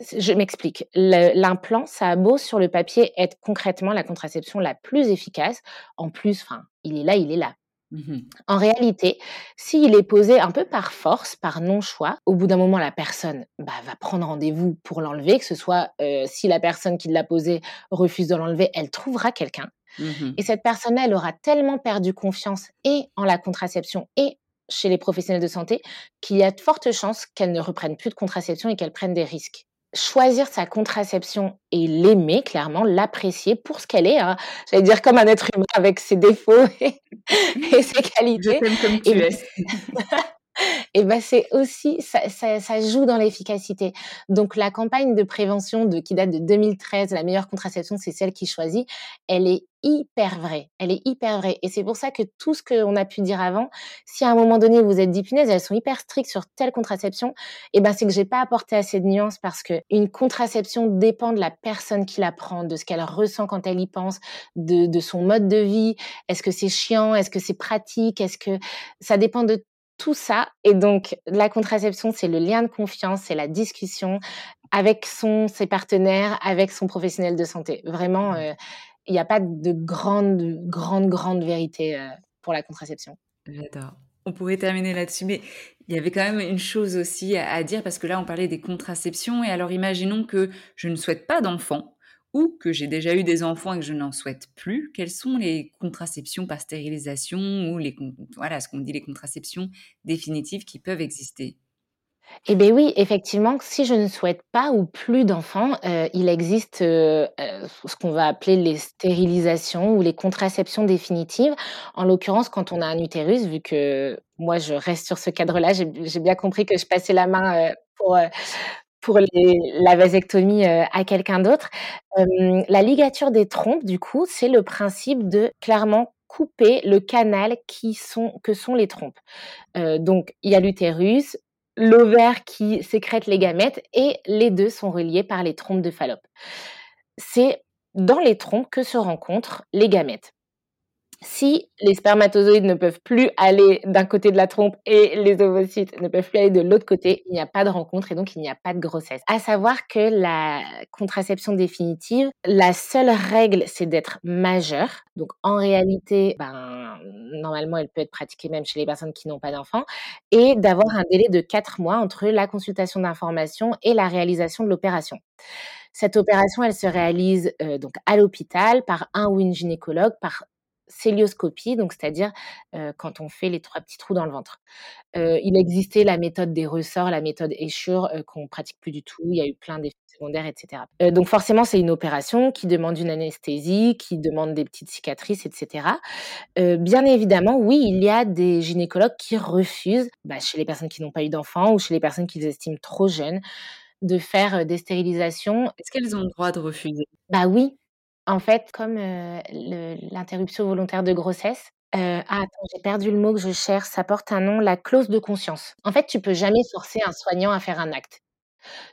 Speaker 2: Je m'explique. L'implant, ça a beau sur le papier être concrètement la contraception la plus efficace. En plus, enfin, il est là, il est là. Mmh en réalité, s'il est posé un peu par force, par non-choix, au bout d'un moment, la personne bah, va prendre rendez-vous pour l'enlever, que ce soit euh, si la personne qui l'a posé refuse de l'enlever, elle trouvera quelqu'un. Mmh et cette personne-là, elle aura tellement perdu confiance et en la contraception et chez les professionnels de santé qu'il y a de fortes chances qu'elle ne reprenne plus de contraception et qu'elle prenne des risques. Choisir sa contraception et l'aimer, clairement, l'apprécier pour ce qu'elle est. Hein. J'allais dire comme un être humain avec ses défauts et, ses qualités.
Speaker 1: Je comme tu es.
Speaker 2: Et ben c'est aussi ça, ça, ça joue dans l'efficacité. Donc la campagne de prévention de qui date de 2013, la meilleure contraception, c'est celle qui choisit. Elle est hyper vraie. Elle est hyper vraie. Et c'est pour ça que tout ce qu'on a pu dire avant, si à un moment donné vous êtes dit punaise, elles sont hyper strictes sur telle contraception, et ben c'est que j'ai pas apporté assez de nuances parce que une contraception dépend de la personne qui la prend, de ce qu'elle ressent quand elle y pense, de, de son mode de vie. Est-ce que c'est chiant? Est-ce que c'est pratique? Est-ce que ça dépend de tout ça. Et donc, la contraception, c'est le lien de confiance, c'est la discussion avec son, ses partenaires, avec son professionnel de santé. Vraiment, mmh. euh, il n'y a pas de grande, grande, grande vérité euh, pour la contraception.
Speaker 1: J'adore. On pourrait terminer là-dessus, mais il y avait quand même une chose aussi à, à dire, parce que là, on parlait des contraceptions. Et alors, imaginons que je ne souhaite pas d'enfant que j'ai déjà eu des enfants et que je n'en souhaite plus, quelles sont les contraceptions par stérilisation ou les, voilà, ce qu'on dit les contraceptions définitives qui peuvent exister?
Speaker 2: Eh bien oui, effectivement, si je ne souhaite pas ou plus d'enfants, euh, il existe euh, euh, ce qu'on va appeler les stérilisations ou les contraceptions définitives. En l'occurrence, quand on a un utérus, vu que moi je reste sur ce cadre-là, j'ai bien compris que je passais la main pour, pour la vasectomie euh, à quelqu'un d'autre. la ligature des trompes, du coup, c'est le principe de clairement couper le canal qui sont, que sont les trompes. Euh, donc, il y a l'utérus, l'ovaire qui sécrète les gamètes et les deux sont reliés par les trompes de Fallope. C'est dans les trompes que se rencontrent les gamètes si les spermatozoïdes ne peuvent plus aller d'un côté de la trompe et les ovocytes ne peuvent plus aller de l'autre côté, il n'y a pas de rencontre et donc il n'y a pas de grossesse. À savoir que la contraception définitive, la seule règle, c'est d'être majeure. Donc en réalité, ben, normalement, elle peut être pratiquée même chez les personnes qui n'ont pas d'enfants et d'avoir un délai de quatre mois entre la consultation d'information et la réalisation de l'opération. Cette opération, elle se réalise euh, donc à l'hôpital par un ou une gynécologue, par célioscopie, donc c'est-à-dire quand on fait les trois petits trous dans le ventre. il existait la méthode des ressorts, la méthode Eschure qu'on pratique plus du tout. Il y a eu plein d'effets secondaires, etc. donc forcément, c'est une opération qui demande une anesthésie, qui demande des petites cicatrices, etc. bien évidemment, oui, il y a des gynécologues qui refusent, bah, chez les personnes qui n'ont pas eu d'enfants ou chez les personnes qu'ils estiment trop jeunes, de faire des stérilisations.
Speaker 1: Est-ce qu'elles ont le droit de refuser?
Speaker 2: Bah oui, en fait, comme, l'interruption volontaire de grossesse, ah attends, j'ai perdu le mot que je cherche, ça porte un nom, la clause de conscience. En fait, tu peux jamais forcer un soignant à faire un acte.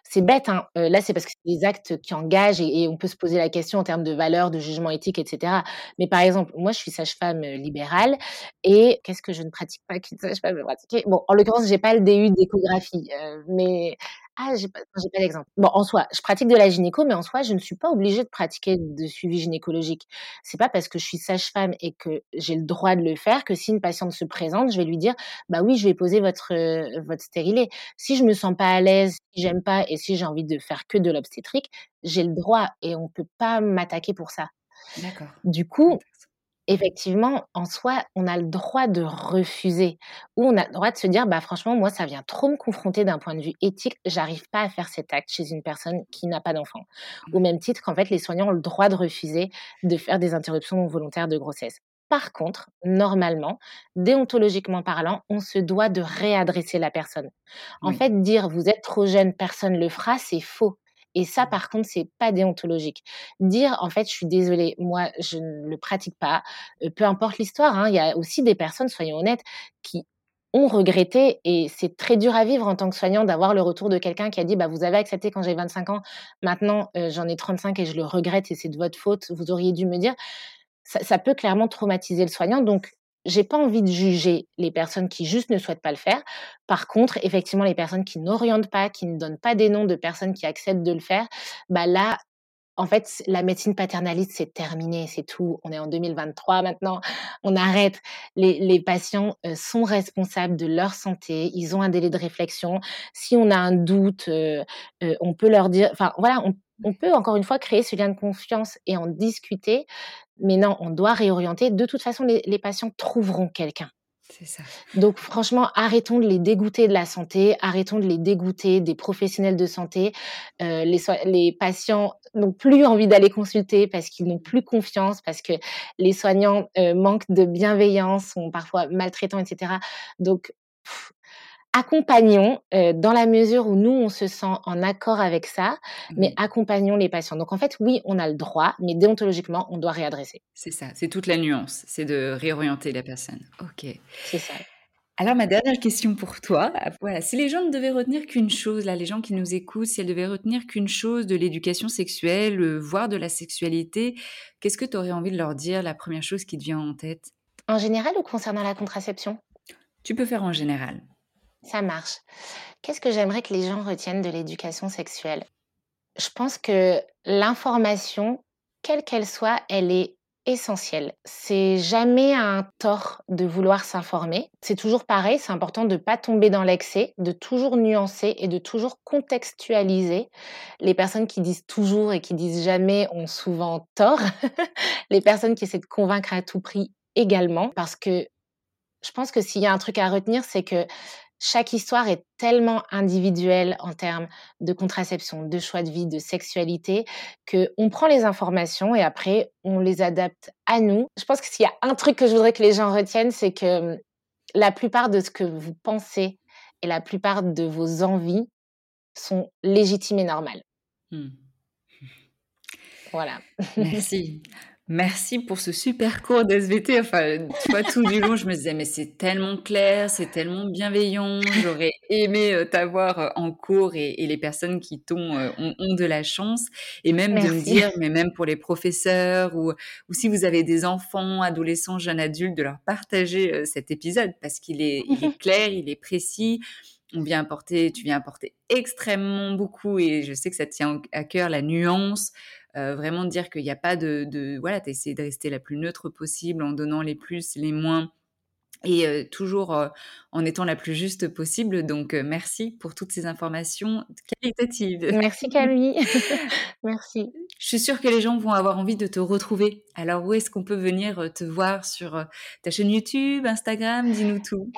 Speaker 2: C'est bête, hein, là, c'est parce que c'est des actes qui engagent et on peut se poser la question en termes de valeurs, de jugement éthique etc. Mais par exemple, moi, je suis sage-femme, libérale et qu'est-ce que je ne pratique pas qu'une sage-femme peut pratiquer? Bon, en l'occurrence, j'ai pas le DU d'échographie, mais ah, j'ai pas, j'ai pas l'exemple. Bon, en soi, je pratique de la gynéco, mais en soi, je ne suis pas obligée de pratiquer de suivi gynécologique. C'est pas parce que je suis sage-femme et que j'ai le droit de le faire que si une patiente se présente, je vais lui dire, bah oui, je vais poser votre euh, votre stérilet. Si je me sens pas à l'aise, si j'aime pas et si j'ai envie de faire que de l'obstétrique, j'ai le droit et on peut pas m'attaquer pour ça.
Speaker 1: D'accord.
Speaker 2: Du coup, Effectivement, en soi, on a le droit de refuser ou on a le droit de se dire: «Bah, franchement, moi, ça vient trop me confronter d'un point de vue éthique, j'arrive pas à faire cet acte chez une personne qui n'a pas d'enfant». Au même titre qu'en fait, les soignants ont le droit de refuser de faire des interruptions volontaires de grossesse. Par contre, normalement, déontologiquement parlant, on se doit de réadresser la personne. En fait, dire: «Vous êtes trop jeune, personne le fera», c'est faux. Et ça, mmh. par contre, c'est pas déontologique. Dire, en fait, je suis désolée, moi, je ne le pratique pas, peu importe l'histoire, hein, il y a aussi des personnes, soyons honnêtes, qui ont regretté et c'est très dur à vivre en tant que soignant d'avoir le retour de quelqu'un qui a dit bah vous avez accepté quand j'ai 25 ans maintenant j'en ai 35 et je le regrette et c'est de votre faute vous auriez dû me dire ça, ça peut clairement traumatiser le soignant donc j'ai pas envie de juger les personnes qui juste ne souhaitent pas le faire. Par contre, effectivement, les personnes qui n'orientent pas, qui ne donnent pas des noms de personnes qui acceptent de le faire, bah là, en fait, la médecine paternaliste, c'est terminé, c'est tout. On est en 2023 maintenant, on arrête. Les, les patients euh, sont responsables de leur santé, ils ont un délai de réflexion. Si on a un doute, euh, euh, on peut leur dire, enfin voilà, on peut encore une fois créer ce lien de confiance et en discuter. Mais non, on doit réorienter. De toute façon, les, patients trouveront quelqu'un.
Speaker 1: C'est ça.
Speaker 2: Donc franchement, arrêtons de les dégoûter de la santé, arrêtons de les dégoûter des professionnels de santé. Euh, les, les patients n'ont plus envie d'aller consulter parce qu'ils n'ont plus confiance, parce que les soignants euh, manquent de bienveillance, sont parfois maltraitants, etc. Donc accompagnons dans la mesure où nous, on se sent en accord avec ça, mais
Speaker 1: Oui.
Speaker 2: accompagnons les patients. Donc en fait, oui, on a le droit, mais déontologiquement, on doit réadresser.
Speaker 1: C'est ça, c'est toute la nuance, c'est de réorienter la personne. OK.
Speaker 2: C'est ça.
Speaker 1: Alors ma dernière question pour toi, voilà, si les gens ne devaient retenir qu'une chose, là, les gens qui nous écoutent, si elles devaient retenir qu'une chose de l'éducation sexuelle, euh, voire de la sexualité, qu'est-ce que tu aurais envie de leur dire, la première chose qui te vient en tête?
Speaker 2: En général ou concernant la contraception?
Speaker 1: Tu peux faire en général.
Speaker 2: Ça marche. Qu'est-ce que j'aimerais que les gens retiennent de l'éducation sexuelle? Je pense que l'information, quelle qu'elle soit, elle est essentielle. C'est jamais un tort de vouloir s'informer. C'est toujours pareil, c'est important de ne pas tomber dans l'excès, de toujours nuancer et de toujours contextualiser. Les personnes qui disent toujours et qui disent jamais ont souvent tort. Les personnes qui essaient de convaincre à tout prix également, parce que je pense que s'il y a un truc à retenir, c'est que chaque histoire est tellement individuelle en termes de contraception, de choix de vie, de sexualité, qu'on prend les informations et après, on les adapte à nous. Je pense que s'il y a un truc que je voudrais que les gens retiennent, c'est que la plupart de ce que vous pensez et la plupart de vos envies sont légitimes et normales.
Speaker 1: Mmh.
Speaker 2: Voilà.
Speaker 1: Merci. Merci pour ce super cours d'SVT. Enfin, tu vois, tout du long, je me disais, mais c'est tellement clair, c'est tellement bienveillant. J'aurais aimé euh, t'avoir euh, en cours et, et les personnes qui t'ont euh, ont, ont de la chance. Et même de me dire, mais même pour les professeurs ou, ou si vous avez des enfants, adolescents, jeunes adultes, de leur partager cet épisode parce qu'il est, il est clair, il est précis. On vient apporter, tu viens apporter extrêmement beaucoup et je sais que ça te tient à cœur la nuance, euh, vraiment dire qu'il n'y a pas de, de voilà, tu essaies de rester la plus neutre possible en donnant les plus, les moins et euh, toujours euh, en étant la plus juste possible. Donc euh, merci pour toutes ces informations qualitatives.
Speaker 2: Merci Camille. Merci.
Speaker 1: Je suis sûre que les gens vont avoir envie de te retrouver. Alors où est-ce qu'on peut venir te voir sur ta chaîne YouTube, Instagram? Dis-nous tout.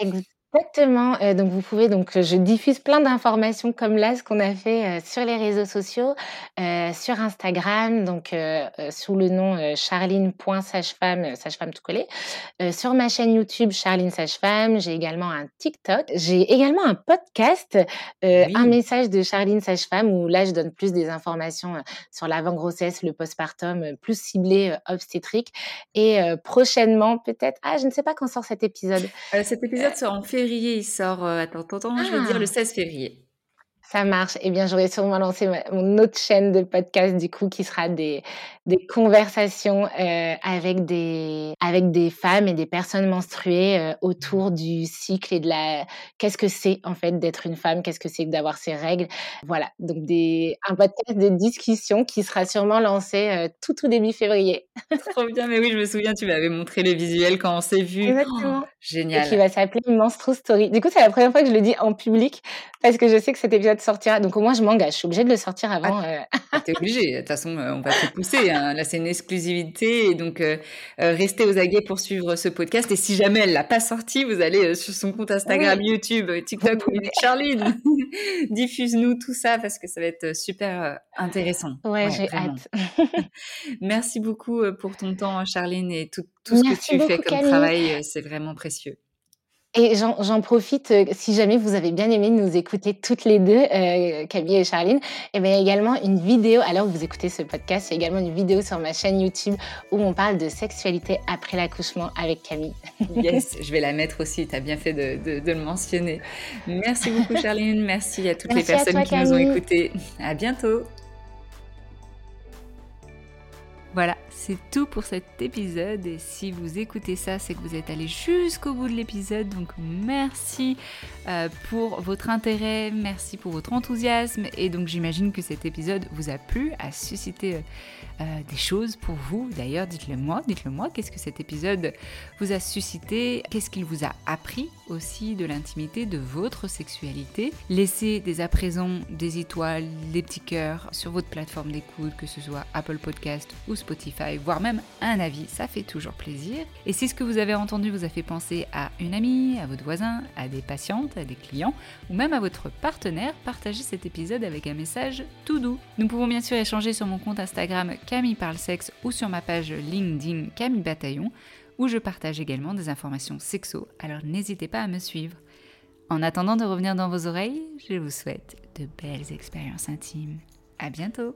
Speaker 2: Exactement. Euh, donc vous pouvez donc euh, je diffuse plein d'informations comme là ce qu'on a fait euh, sur les réseaux sociaux, euh, sur Instagram donc sous le nom charline.sagefemme sagefemme tout collé. Sur ma chaîne YouTube Charline Sagefemme, j'ai également un TikTok, j'ai également un podcast,
Speaker 1: Oui.
Speaker 2: un message de Charline Sagefemme où là je donne plus des informations sur l'avant-grossesse, le postpartum, plus ciblé obstétrique et prochainement peut-être ah je ne sais pas quand sort cet épisode.
Speaker 1: Cet épisode sort en février. Il sort, euh, attends, attends, attends, je vais dire
Speaker 2: Ah!
Speaker 1: le 16 février.
Speaker 2: Ça marche. Eh bien, j'aurais sûrement lancé ma mon autre chaîne de podcast, du coup, qui sera des des conversations, heu, avec des avec des femmes et des personnes menstruées, heu, autour du cycle et de la qu'est-ce que c'est, en fait, d'être une femme? Qu'est-ce que c'est que d'avoir ses règles? Voilà, donc des un podcast de discussion qui sera sûrement lancé, heu, tout, tout début février.
Speaker 1: Trop bien, mais oui, je me souviens, tu m'avais montré les visuels quand on s'est vus.
Speaker 2: Exactement.
Speaker 1: Oh,
Speaker 2: Et qui
Speaker 1: génial.
Speaker 2: va s'appeler Menstru Story. Du coup, c'est la première fois que je le dis en public parce que je sais que cet épisode sortira. Donc au moins, je m'engage. Je suis obligée de le sortir avant. euh,
Speaker 1: Ah, T'es obligé. De toute façon, euh, on va te pousser. hein. Là, c'est une exclusivité. Et donc, euh, euh, restez aux aguets pour suivre ce podcast. Et si jamais elle l'a pas sorti, vous allez euh, sur son compte Instagram, YouTube, euh, TikTok, est Charline. Diffuse-nous tout ça parce que ça va être super euh, intéressant.
Speaker 2: Ouais,
Speaker 1: Ouais,
Speaker 2: j'ai hâte.
Speaker 1: Merci beaucoup euh, pour ton temps, Charline, et tout, tout ce que tu fais comme
Speaker 2: Camille.
Speaker 1: travail. euh, C'est vraiment précieux.
Speaker 2: Et j'en profite, euh, si jamais vous avez bien aimé nous écouter toutes les deux, euh, Camille et Charline, et bien également une vidéo, alors vous écoutez ce podcast, il y a également une vidéo sur ma chaîne YouTube où on parle de sexualité après l'accouchement avec Camille.
Speaker 1: Yes, je vais la mettre aussi. Tu as bien fait de, de- de le mentionner. Merci beaucoup, Charline. Merci à toutes
Speaker 2: Merci
Speaker 1: les personnes
Speaker 2: toi,
Speaker 1: qui nous ont écoutés. À bientôt. Voilà, c'est tout pour cet épisode. Et si vous écoutez ça, c'est que vous êtes allé jusqu'au bout de l'épisode. Donc merci euh, pour votre intérêt, merci pour votre enthousiasme. Et donc j'imagine que cet épisode vous a plu, a suscité euh, euh, des choses pour vous. D'ailleurs, dites-le moi, dites-le moi, qu'est-ce que cet épisode vous a suscité, qu'est-ce qu'il vous a appris aussi de l'intimité de votre sexualité? Laissez dès à présent des étoiles, des petits cœurs sur votre plateforme d'écoute, que ce soit Apple Podcast ou Spotify, voire même un avis, ça fait toujours plaisir. Et si ce que vous avez entendu vous a fait penser à une amie, à votre voisin, à des patientes, à des clients, ou même à votre partenaire, partagez cet épisode avec un message tout doux. Nous pouvons bien sûr échanger sur mon compte Instagram Camille Parle ou sur ma page LinkedIn Camille Bataillon où je partage également des informations sexo, alors n'hésitez pas à me suivre. En attendant de revenir dans vos oreilles, je vous souhaite de belles expériences intimes. À bientôt!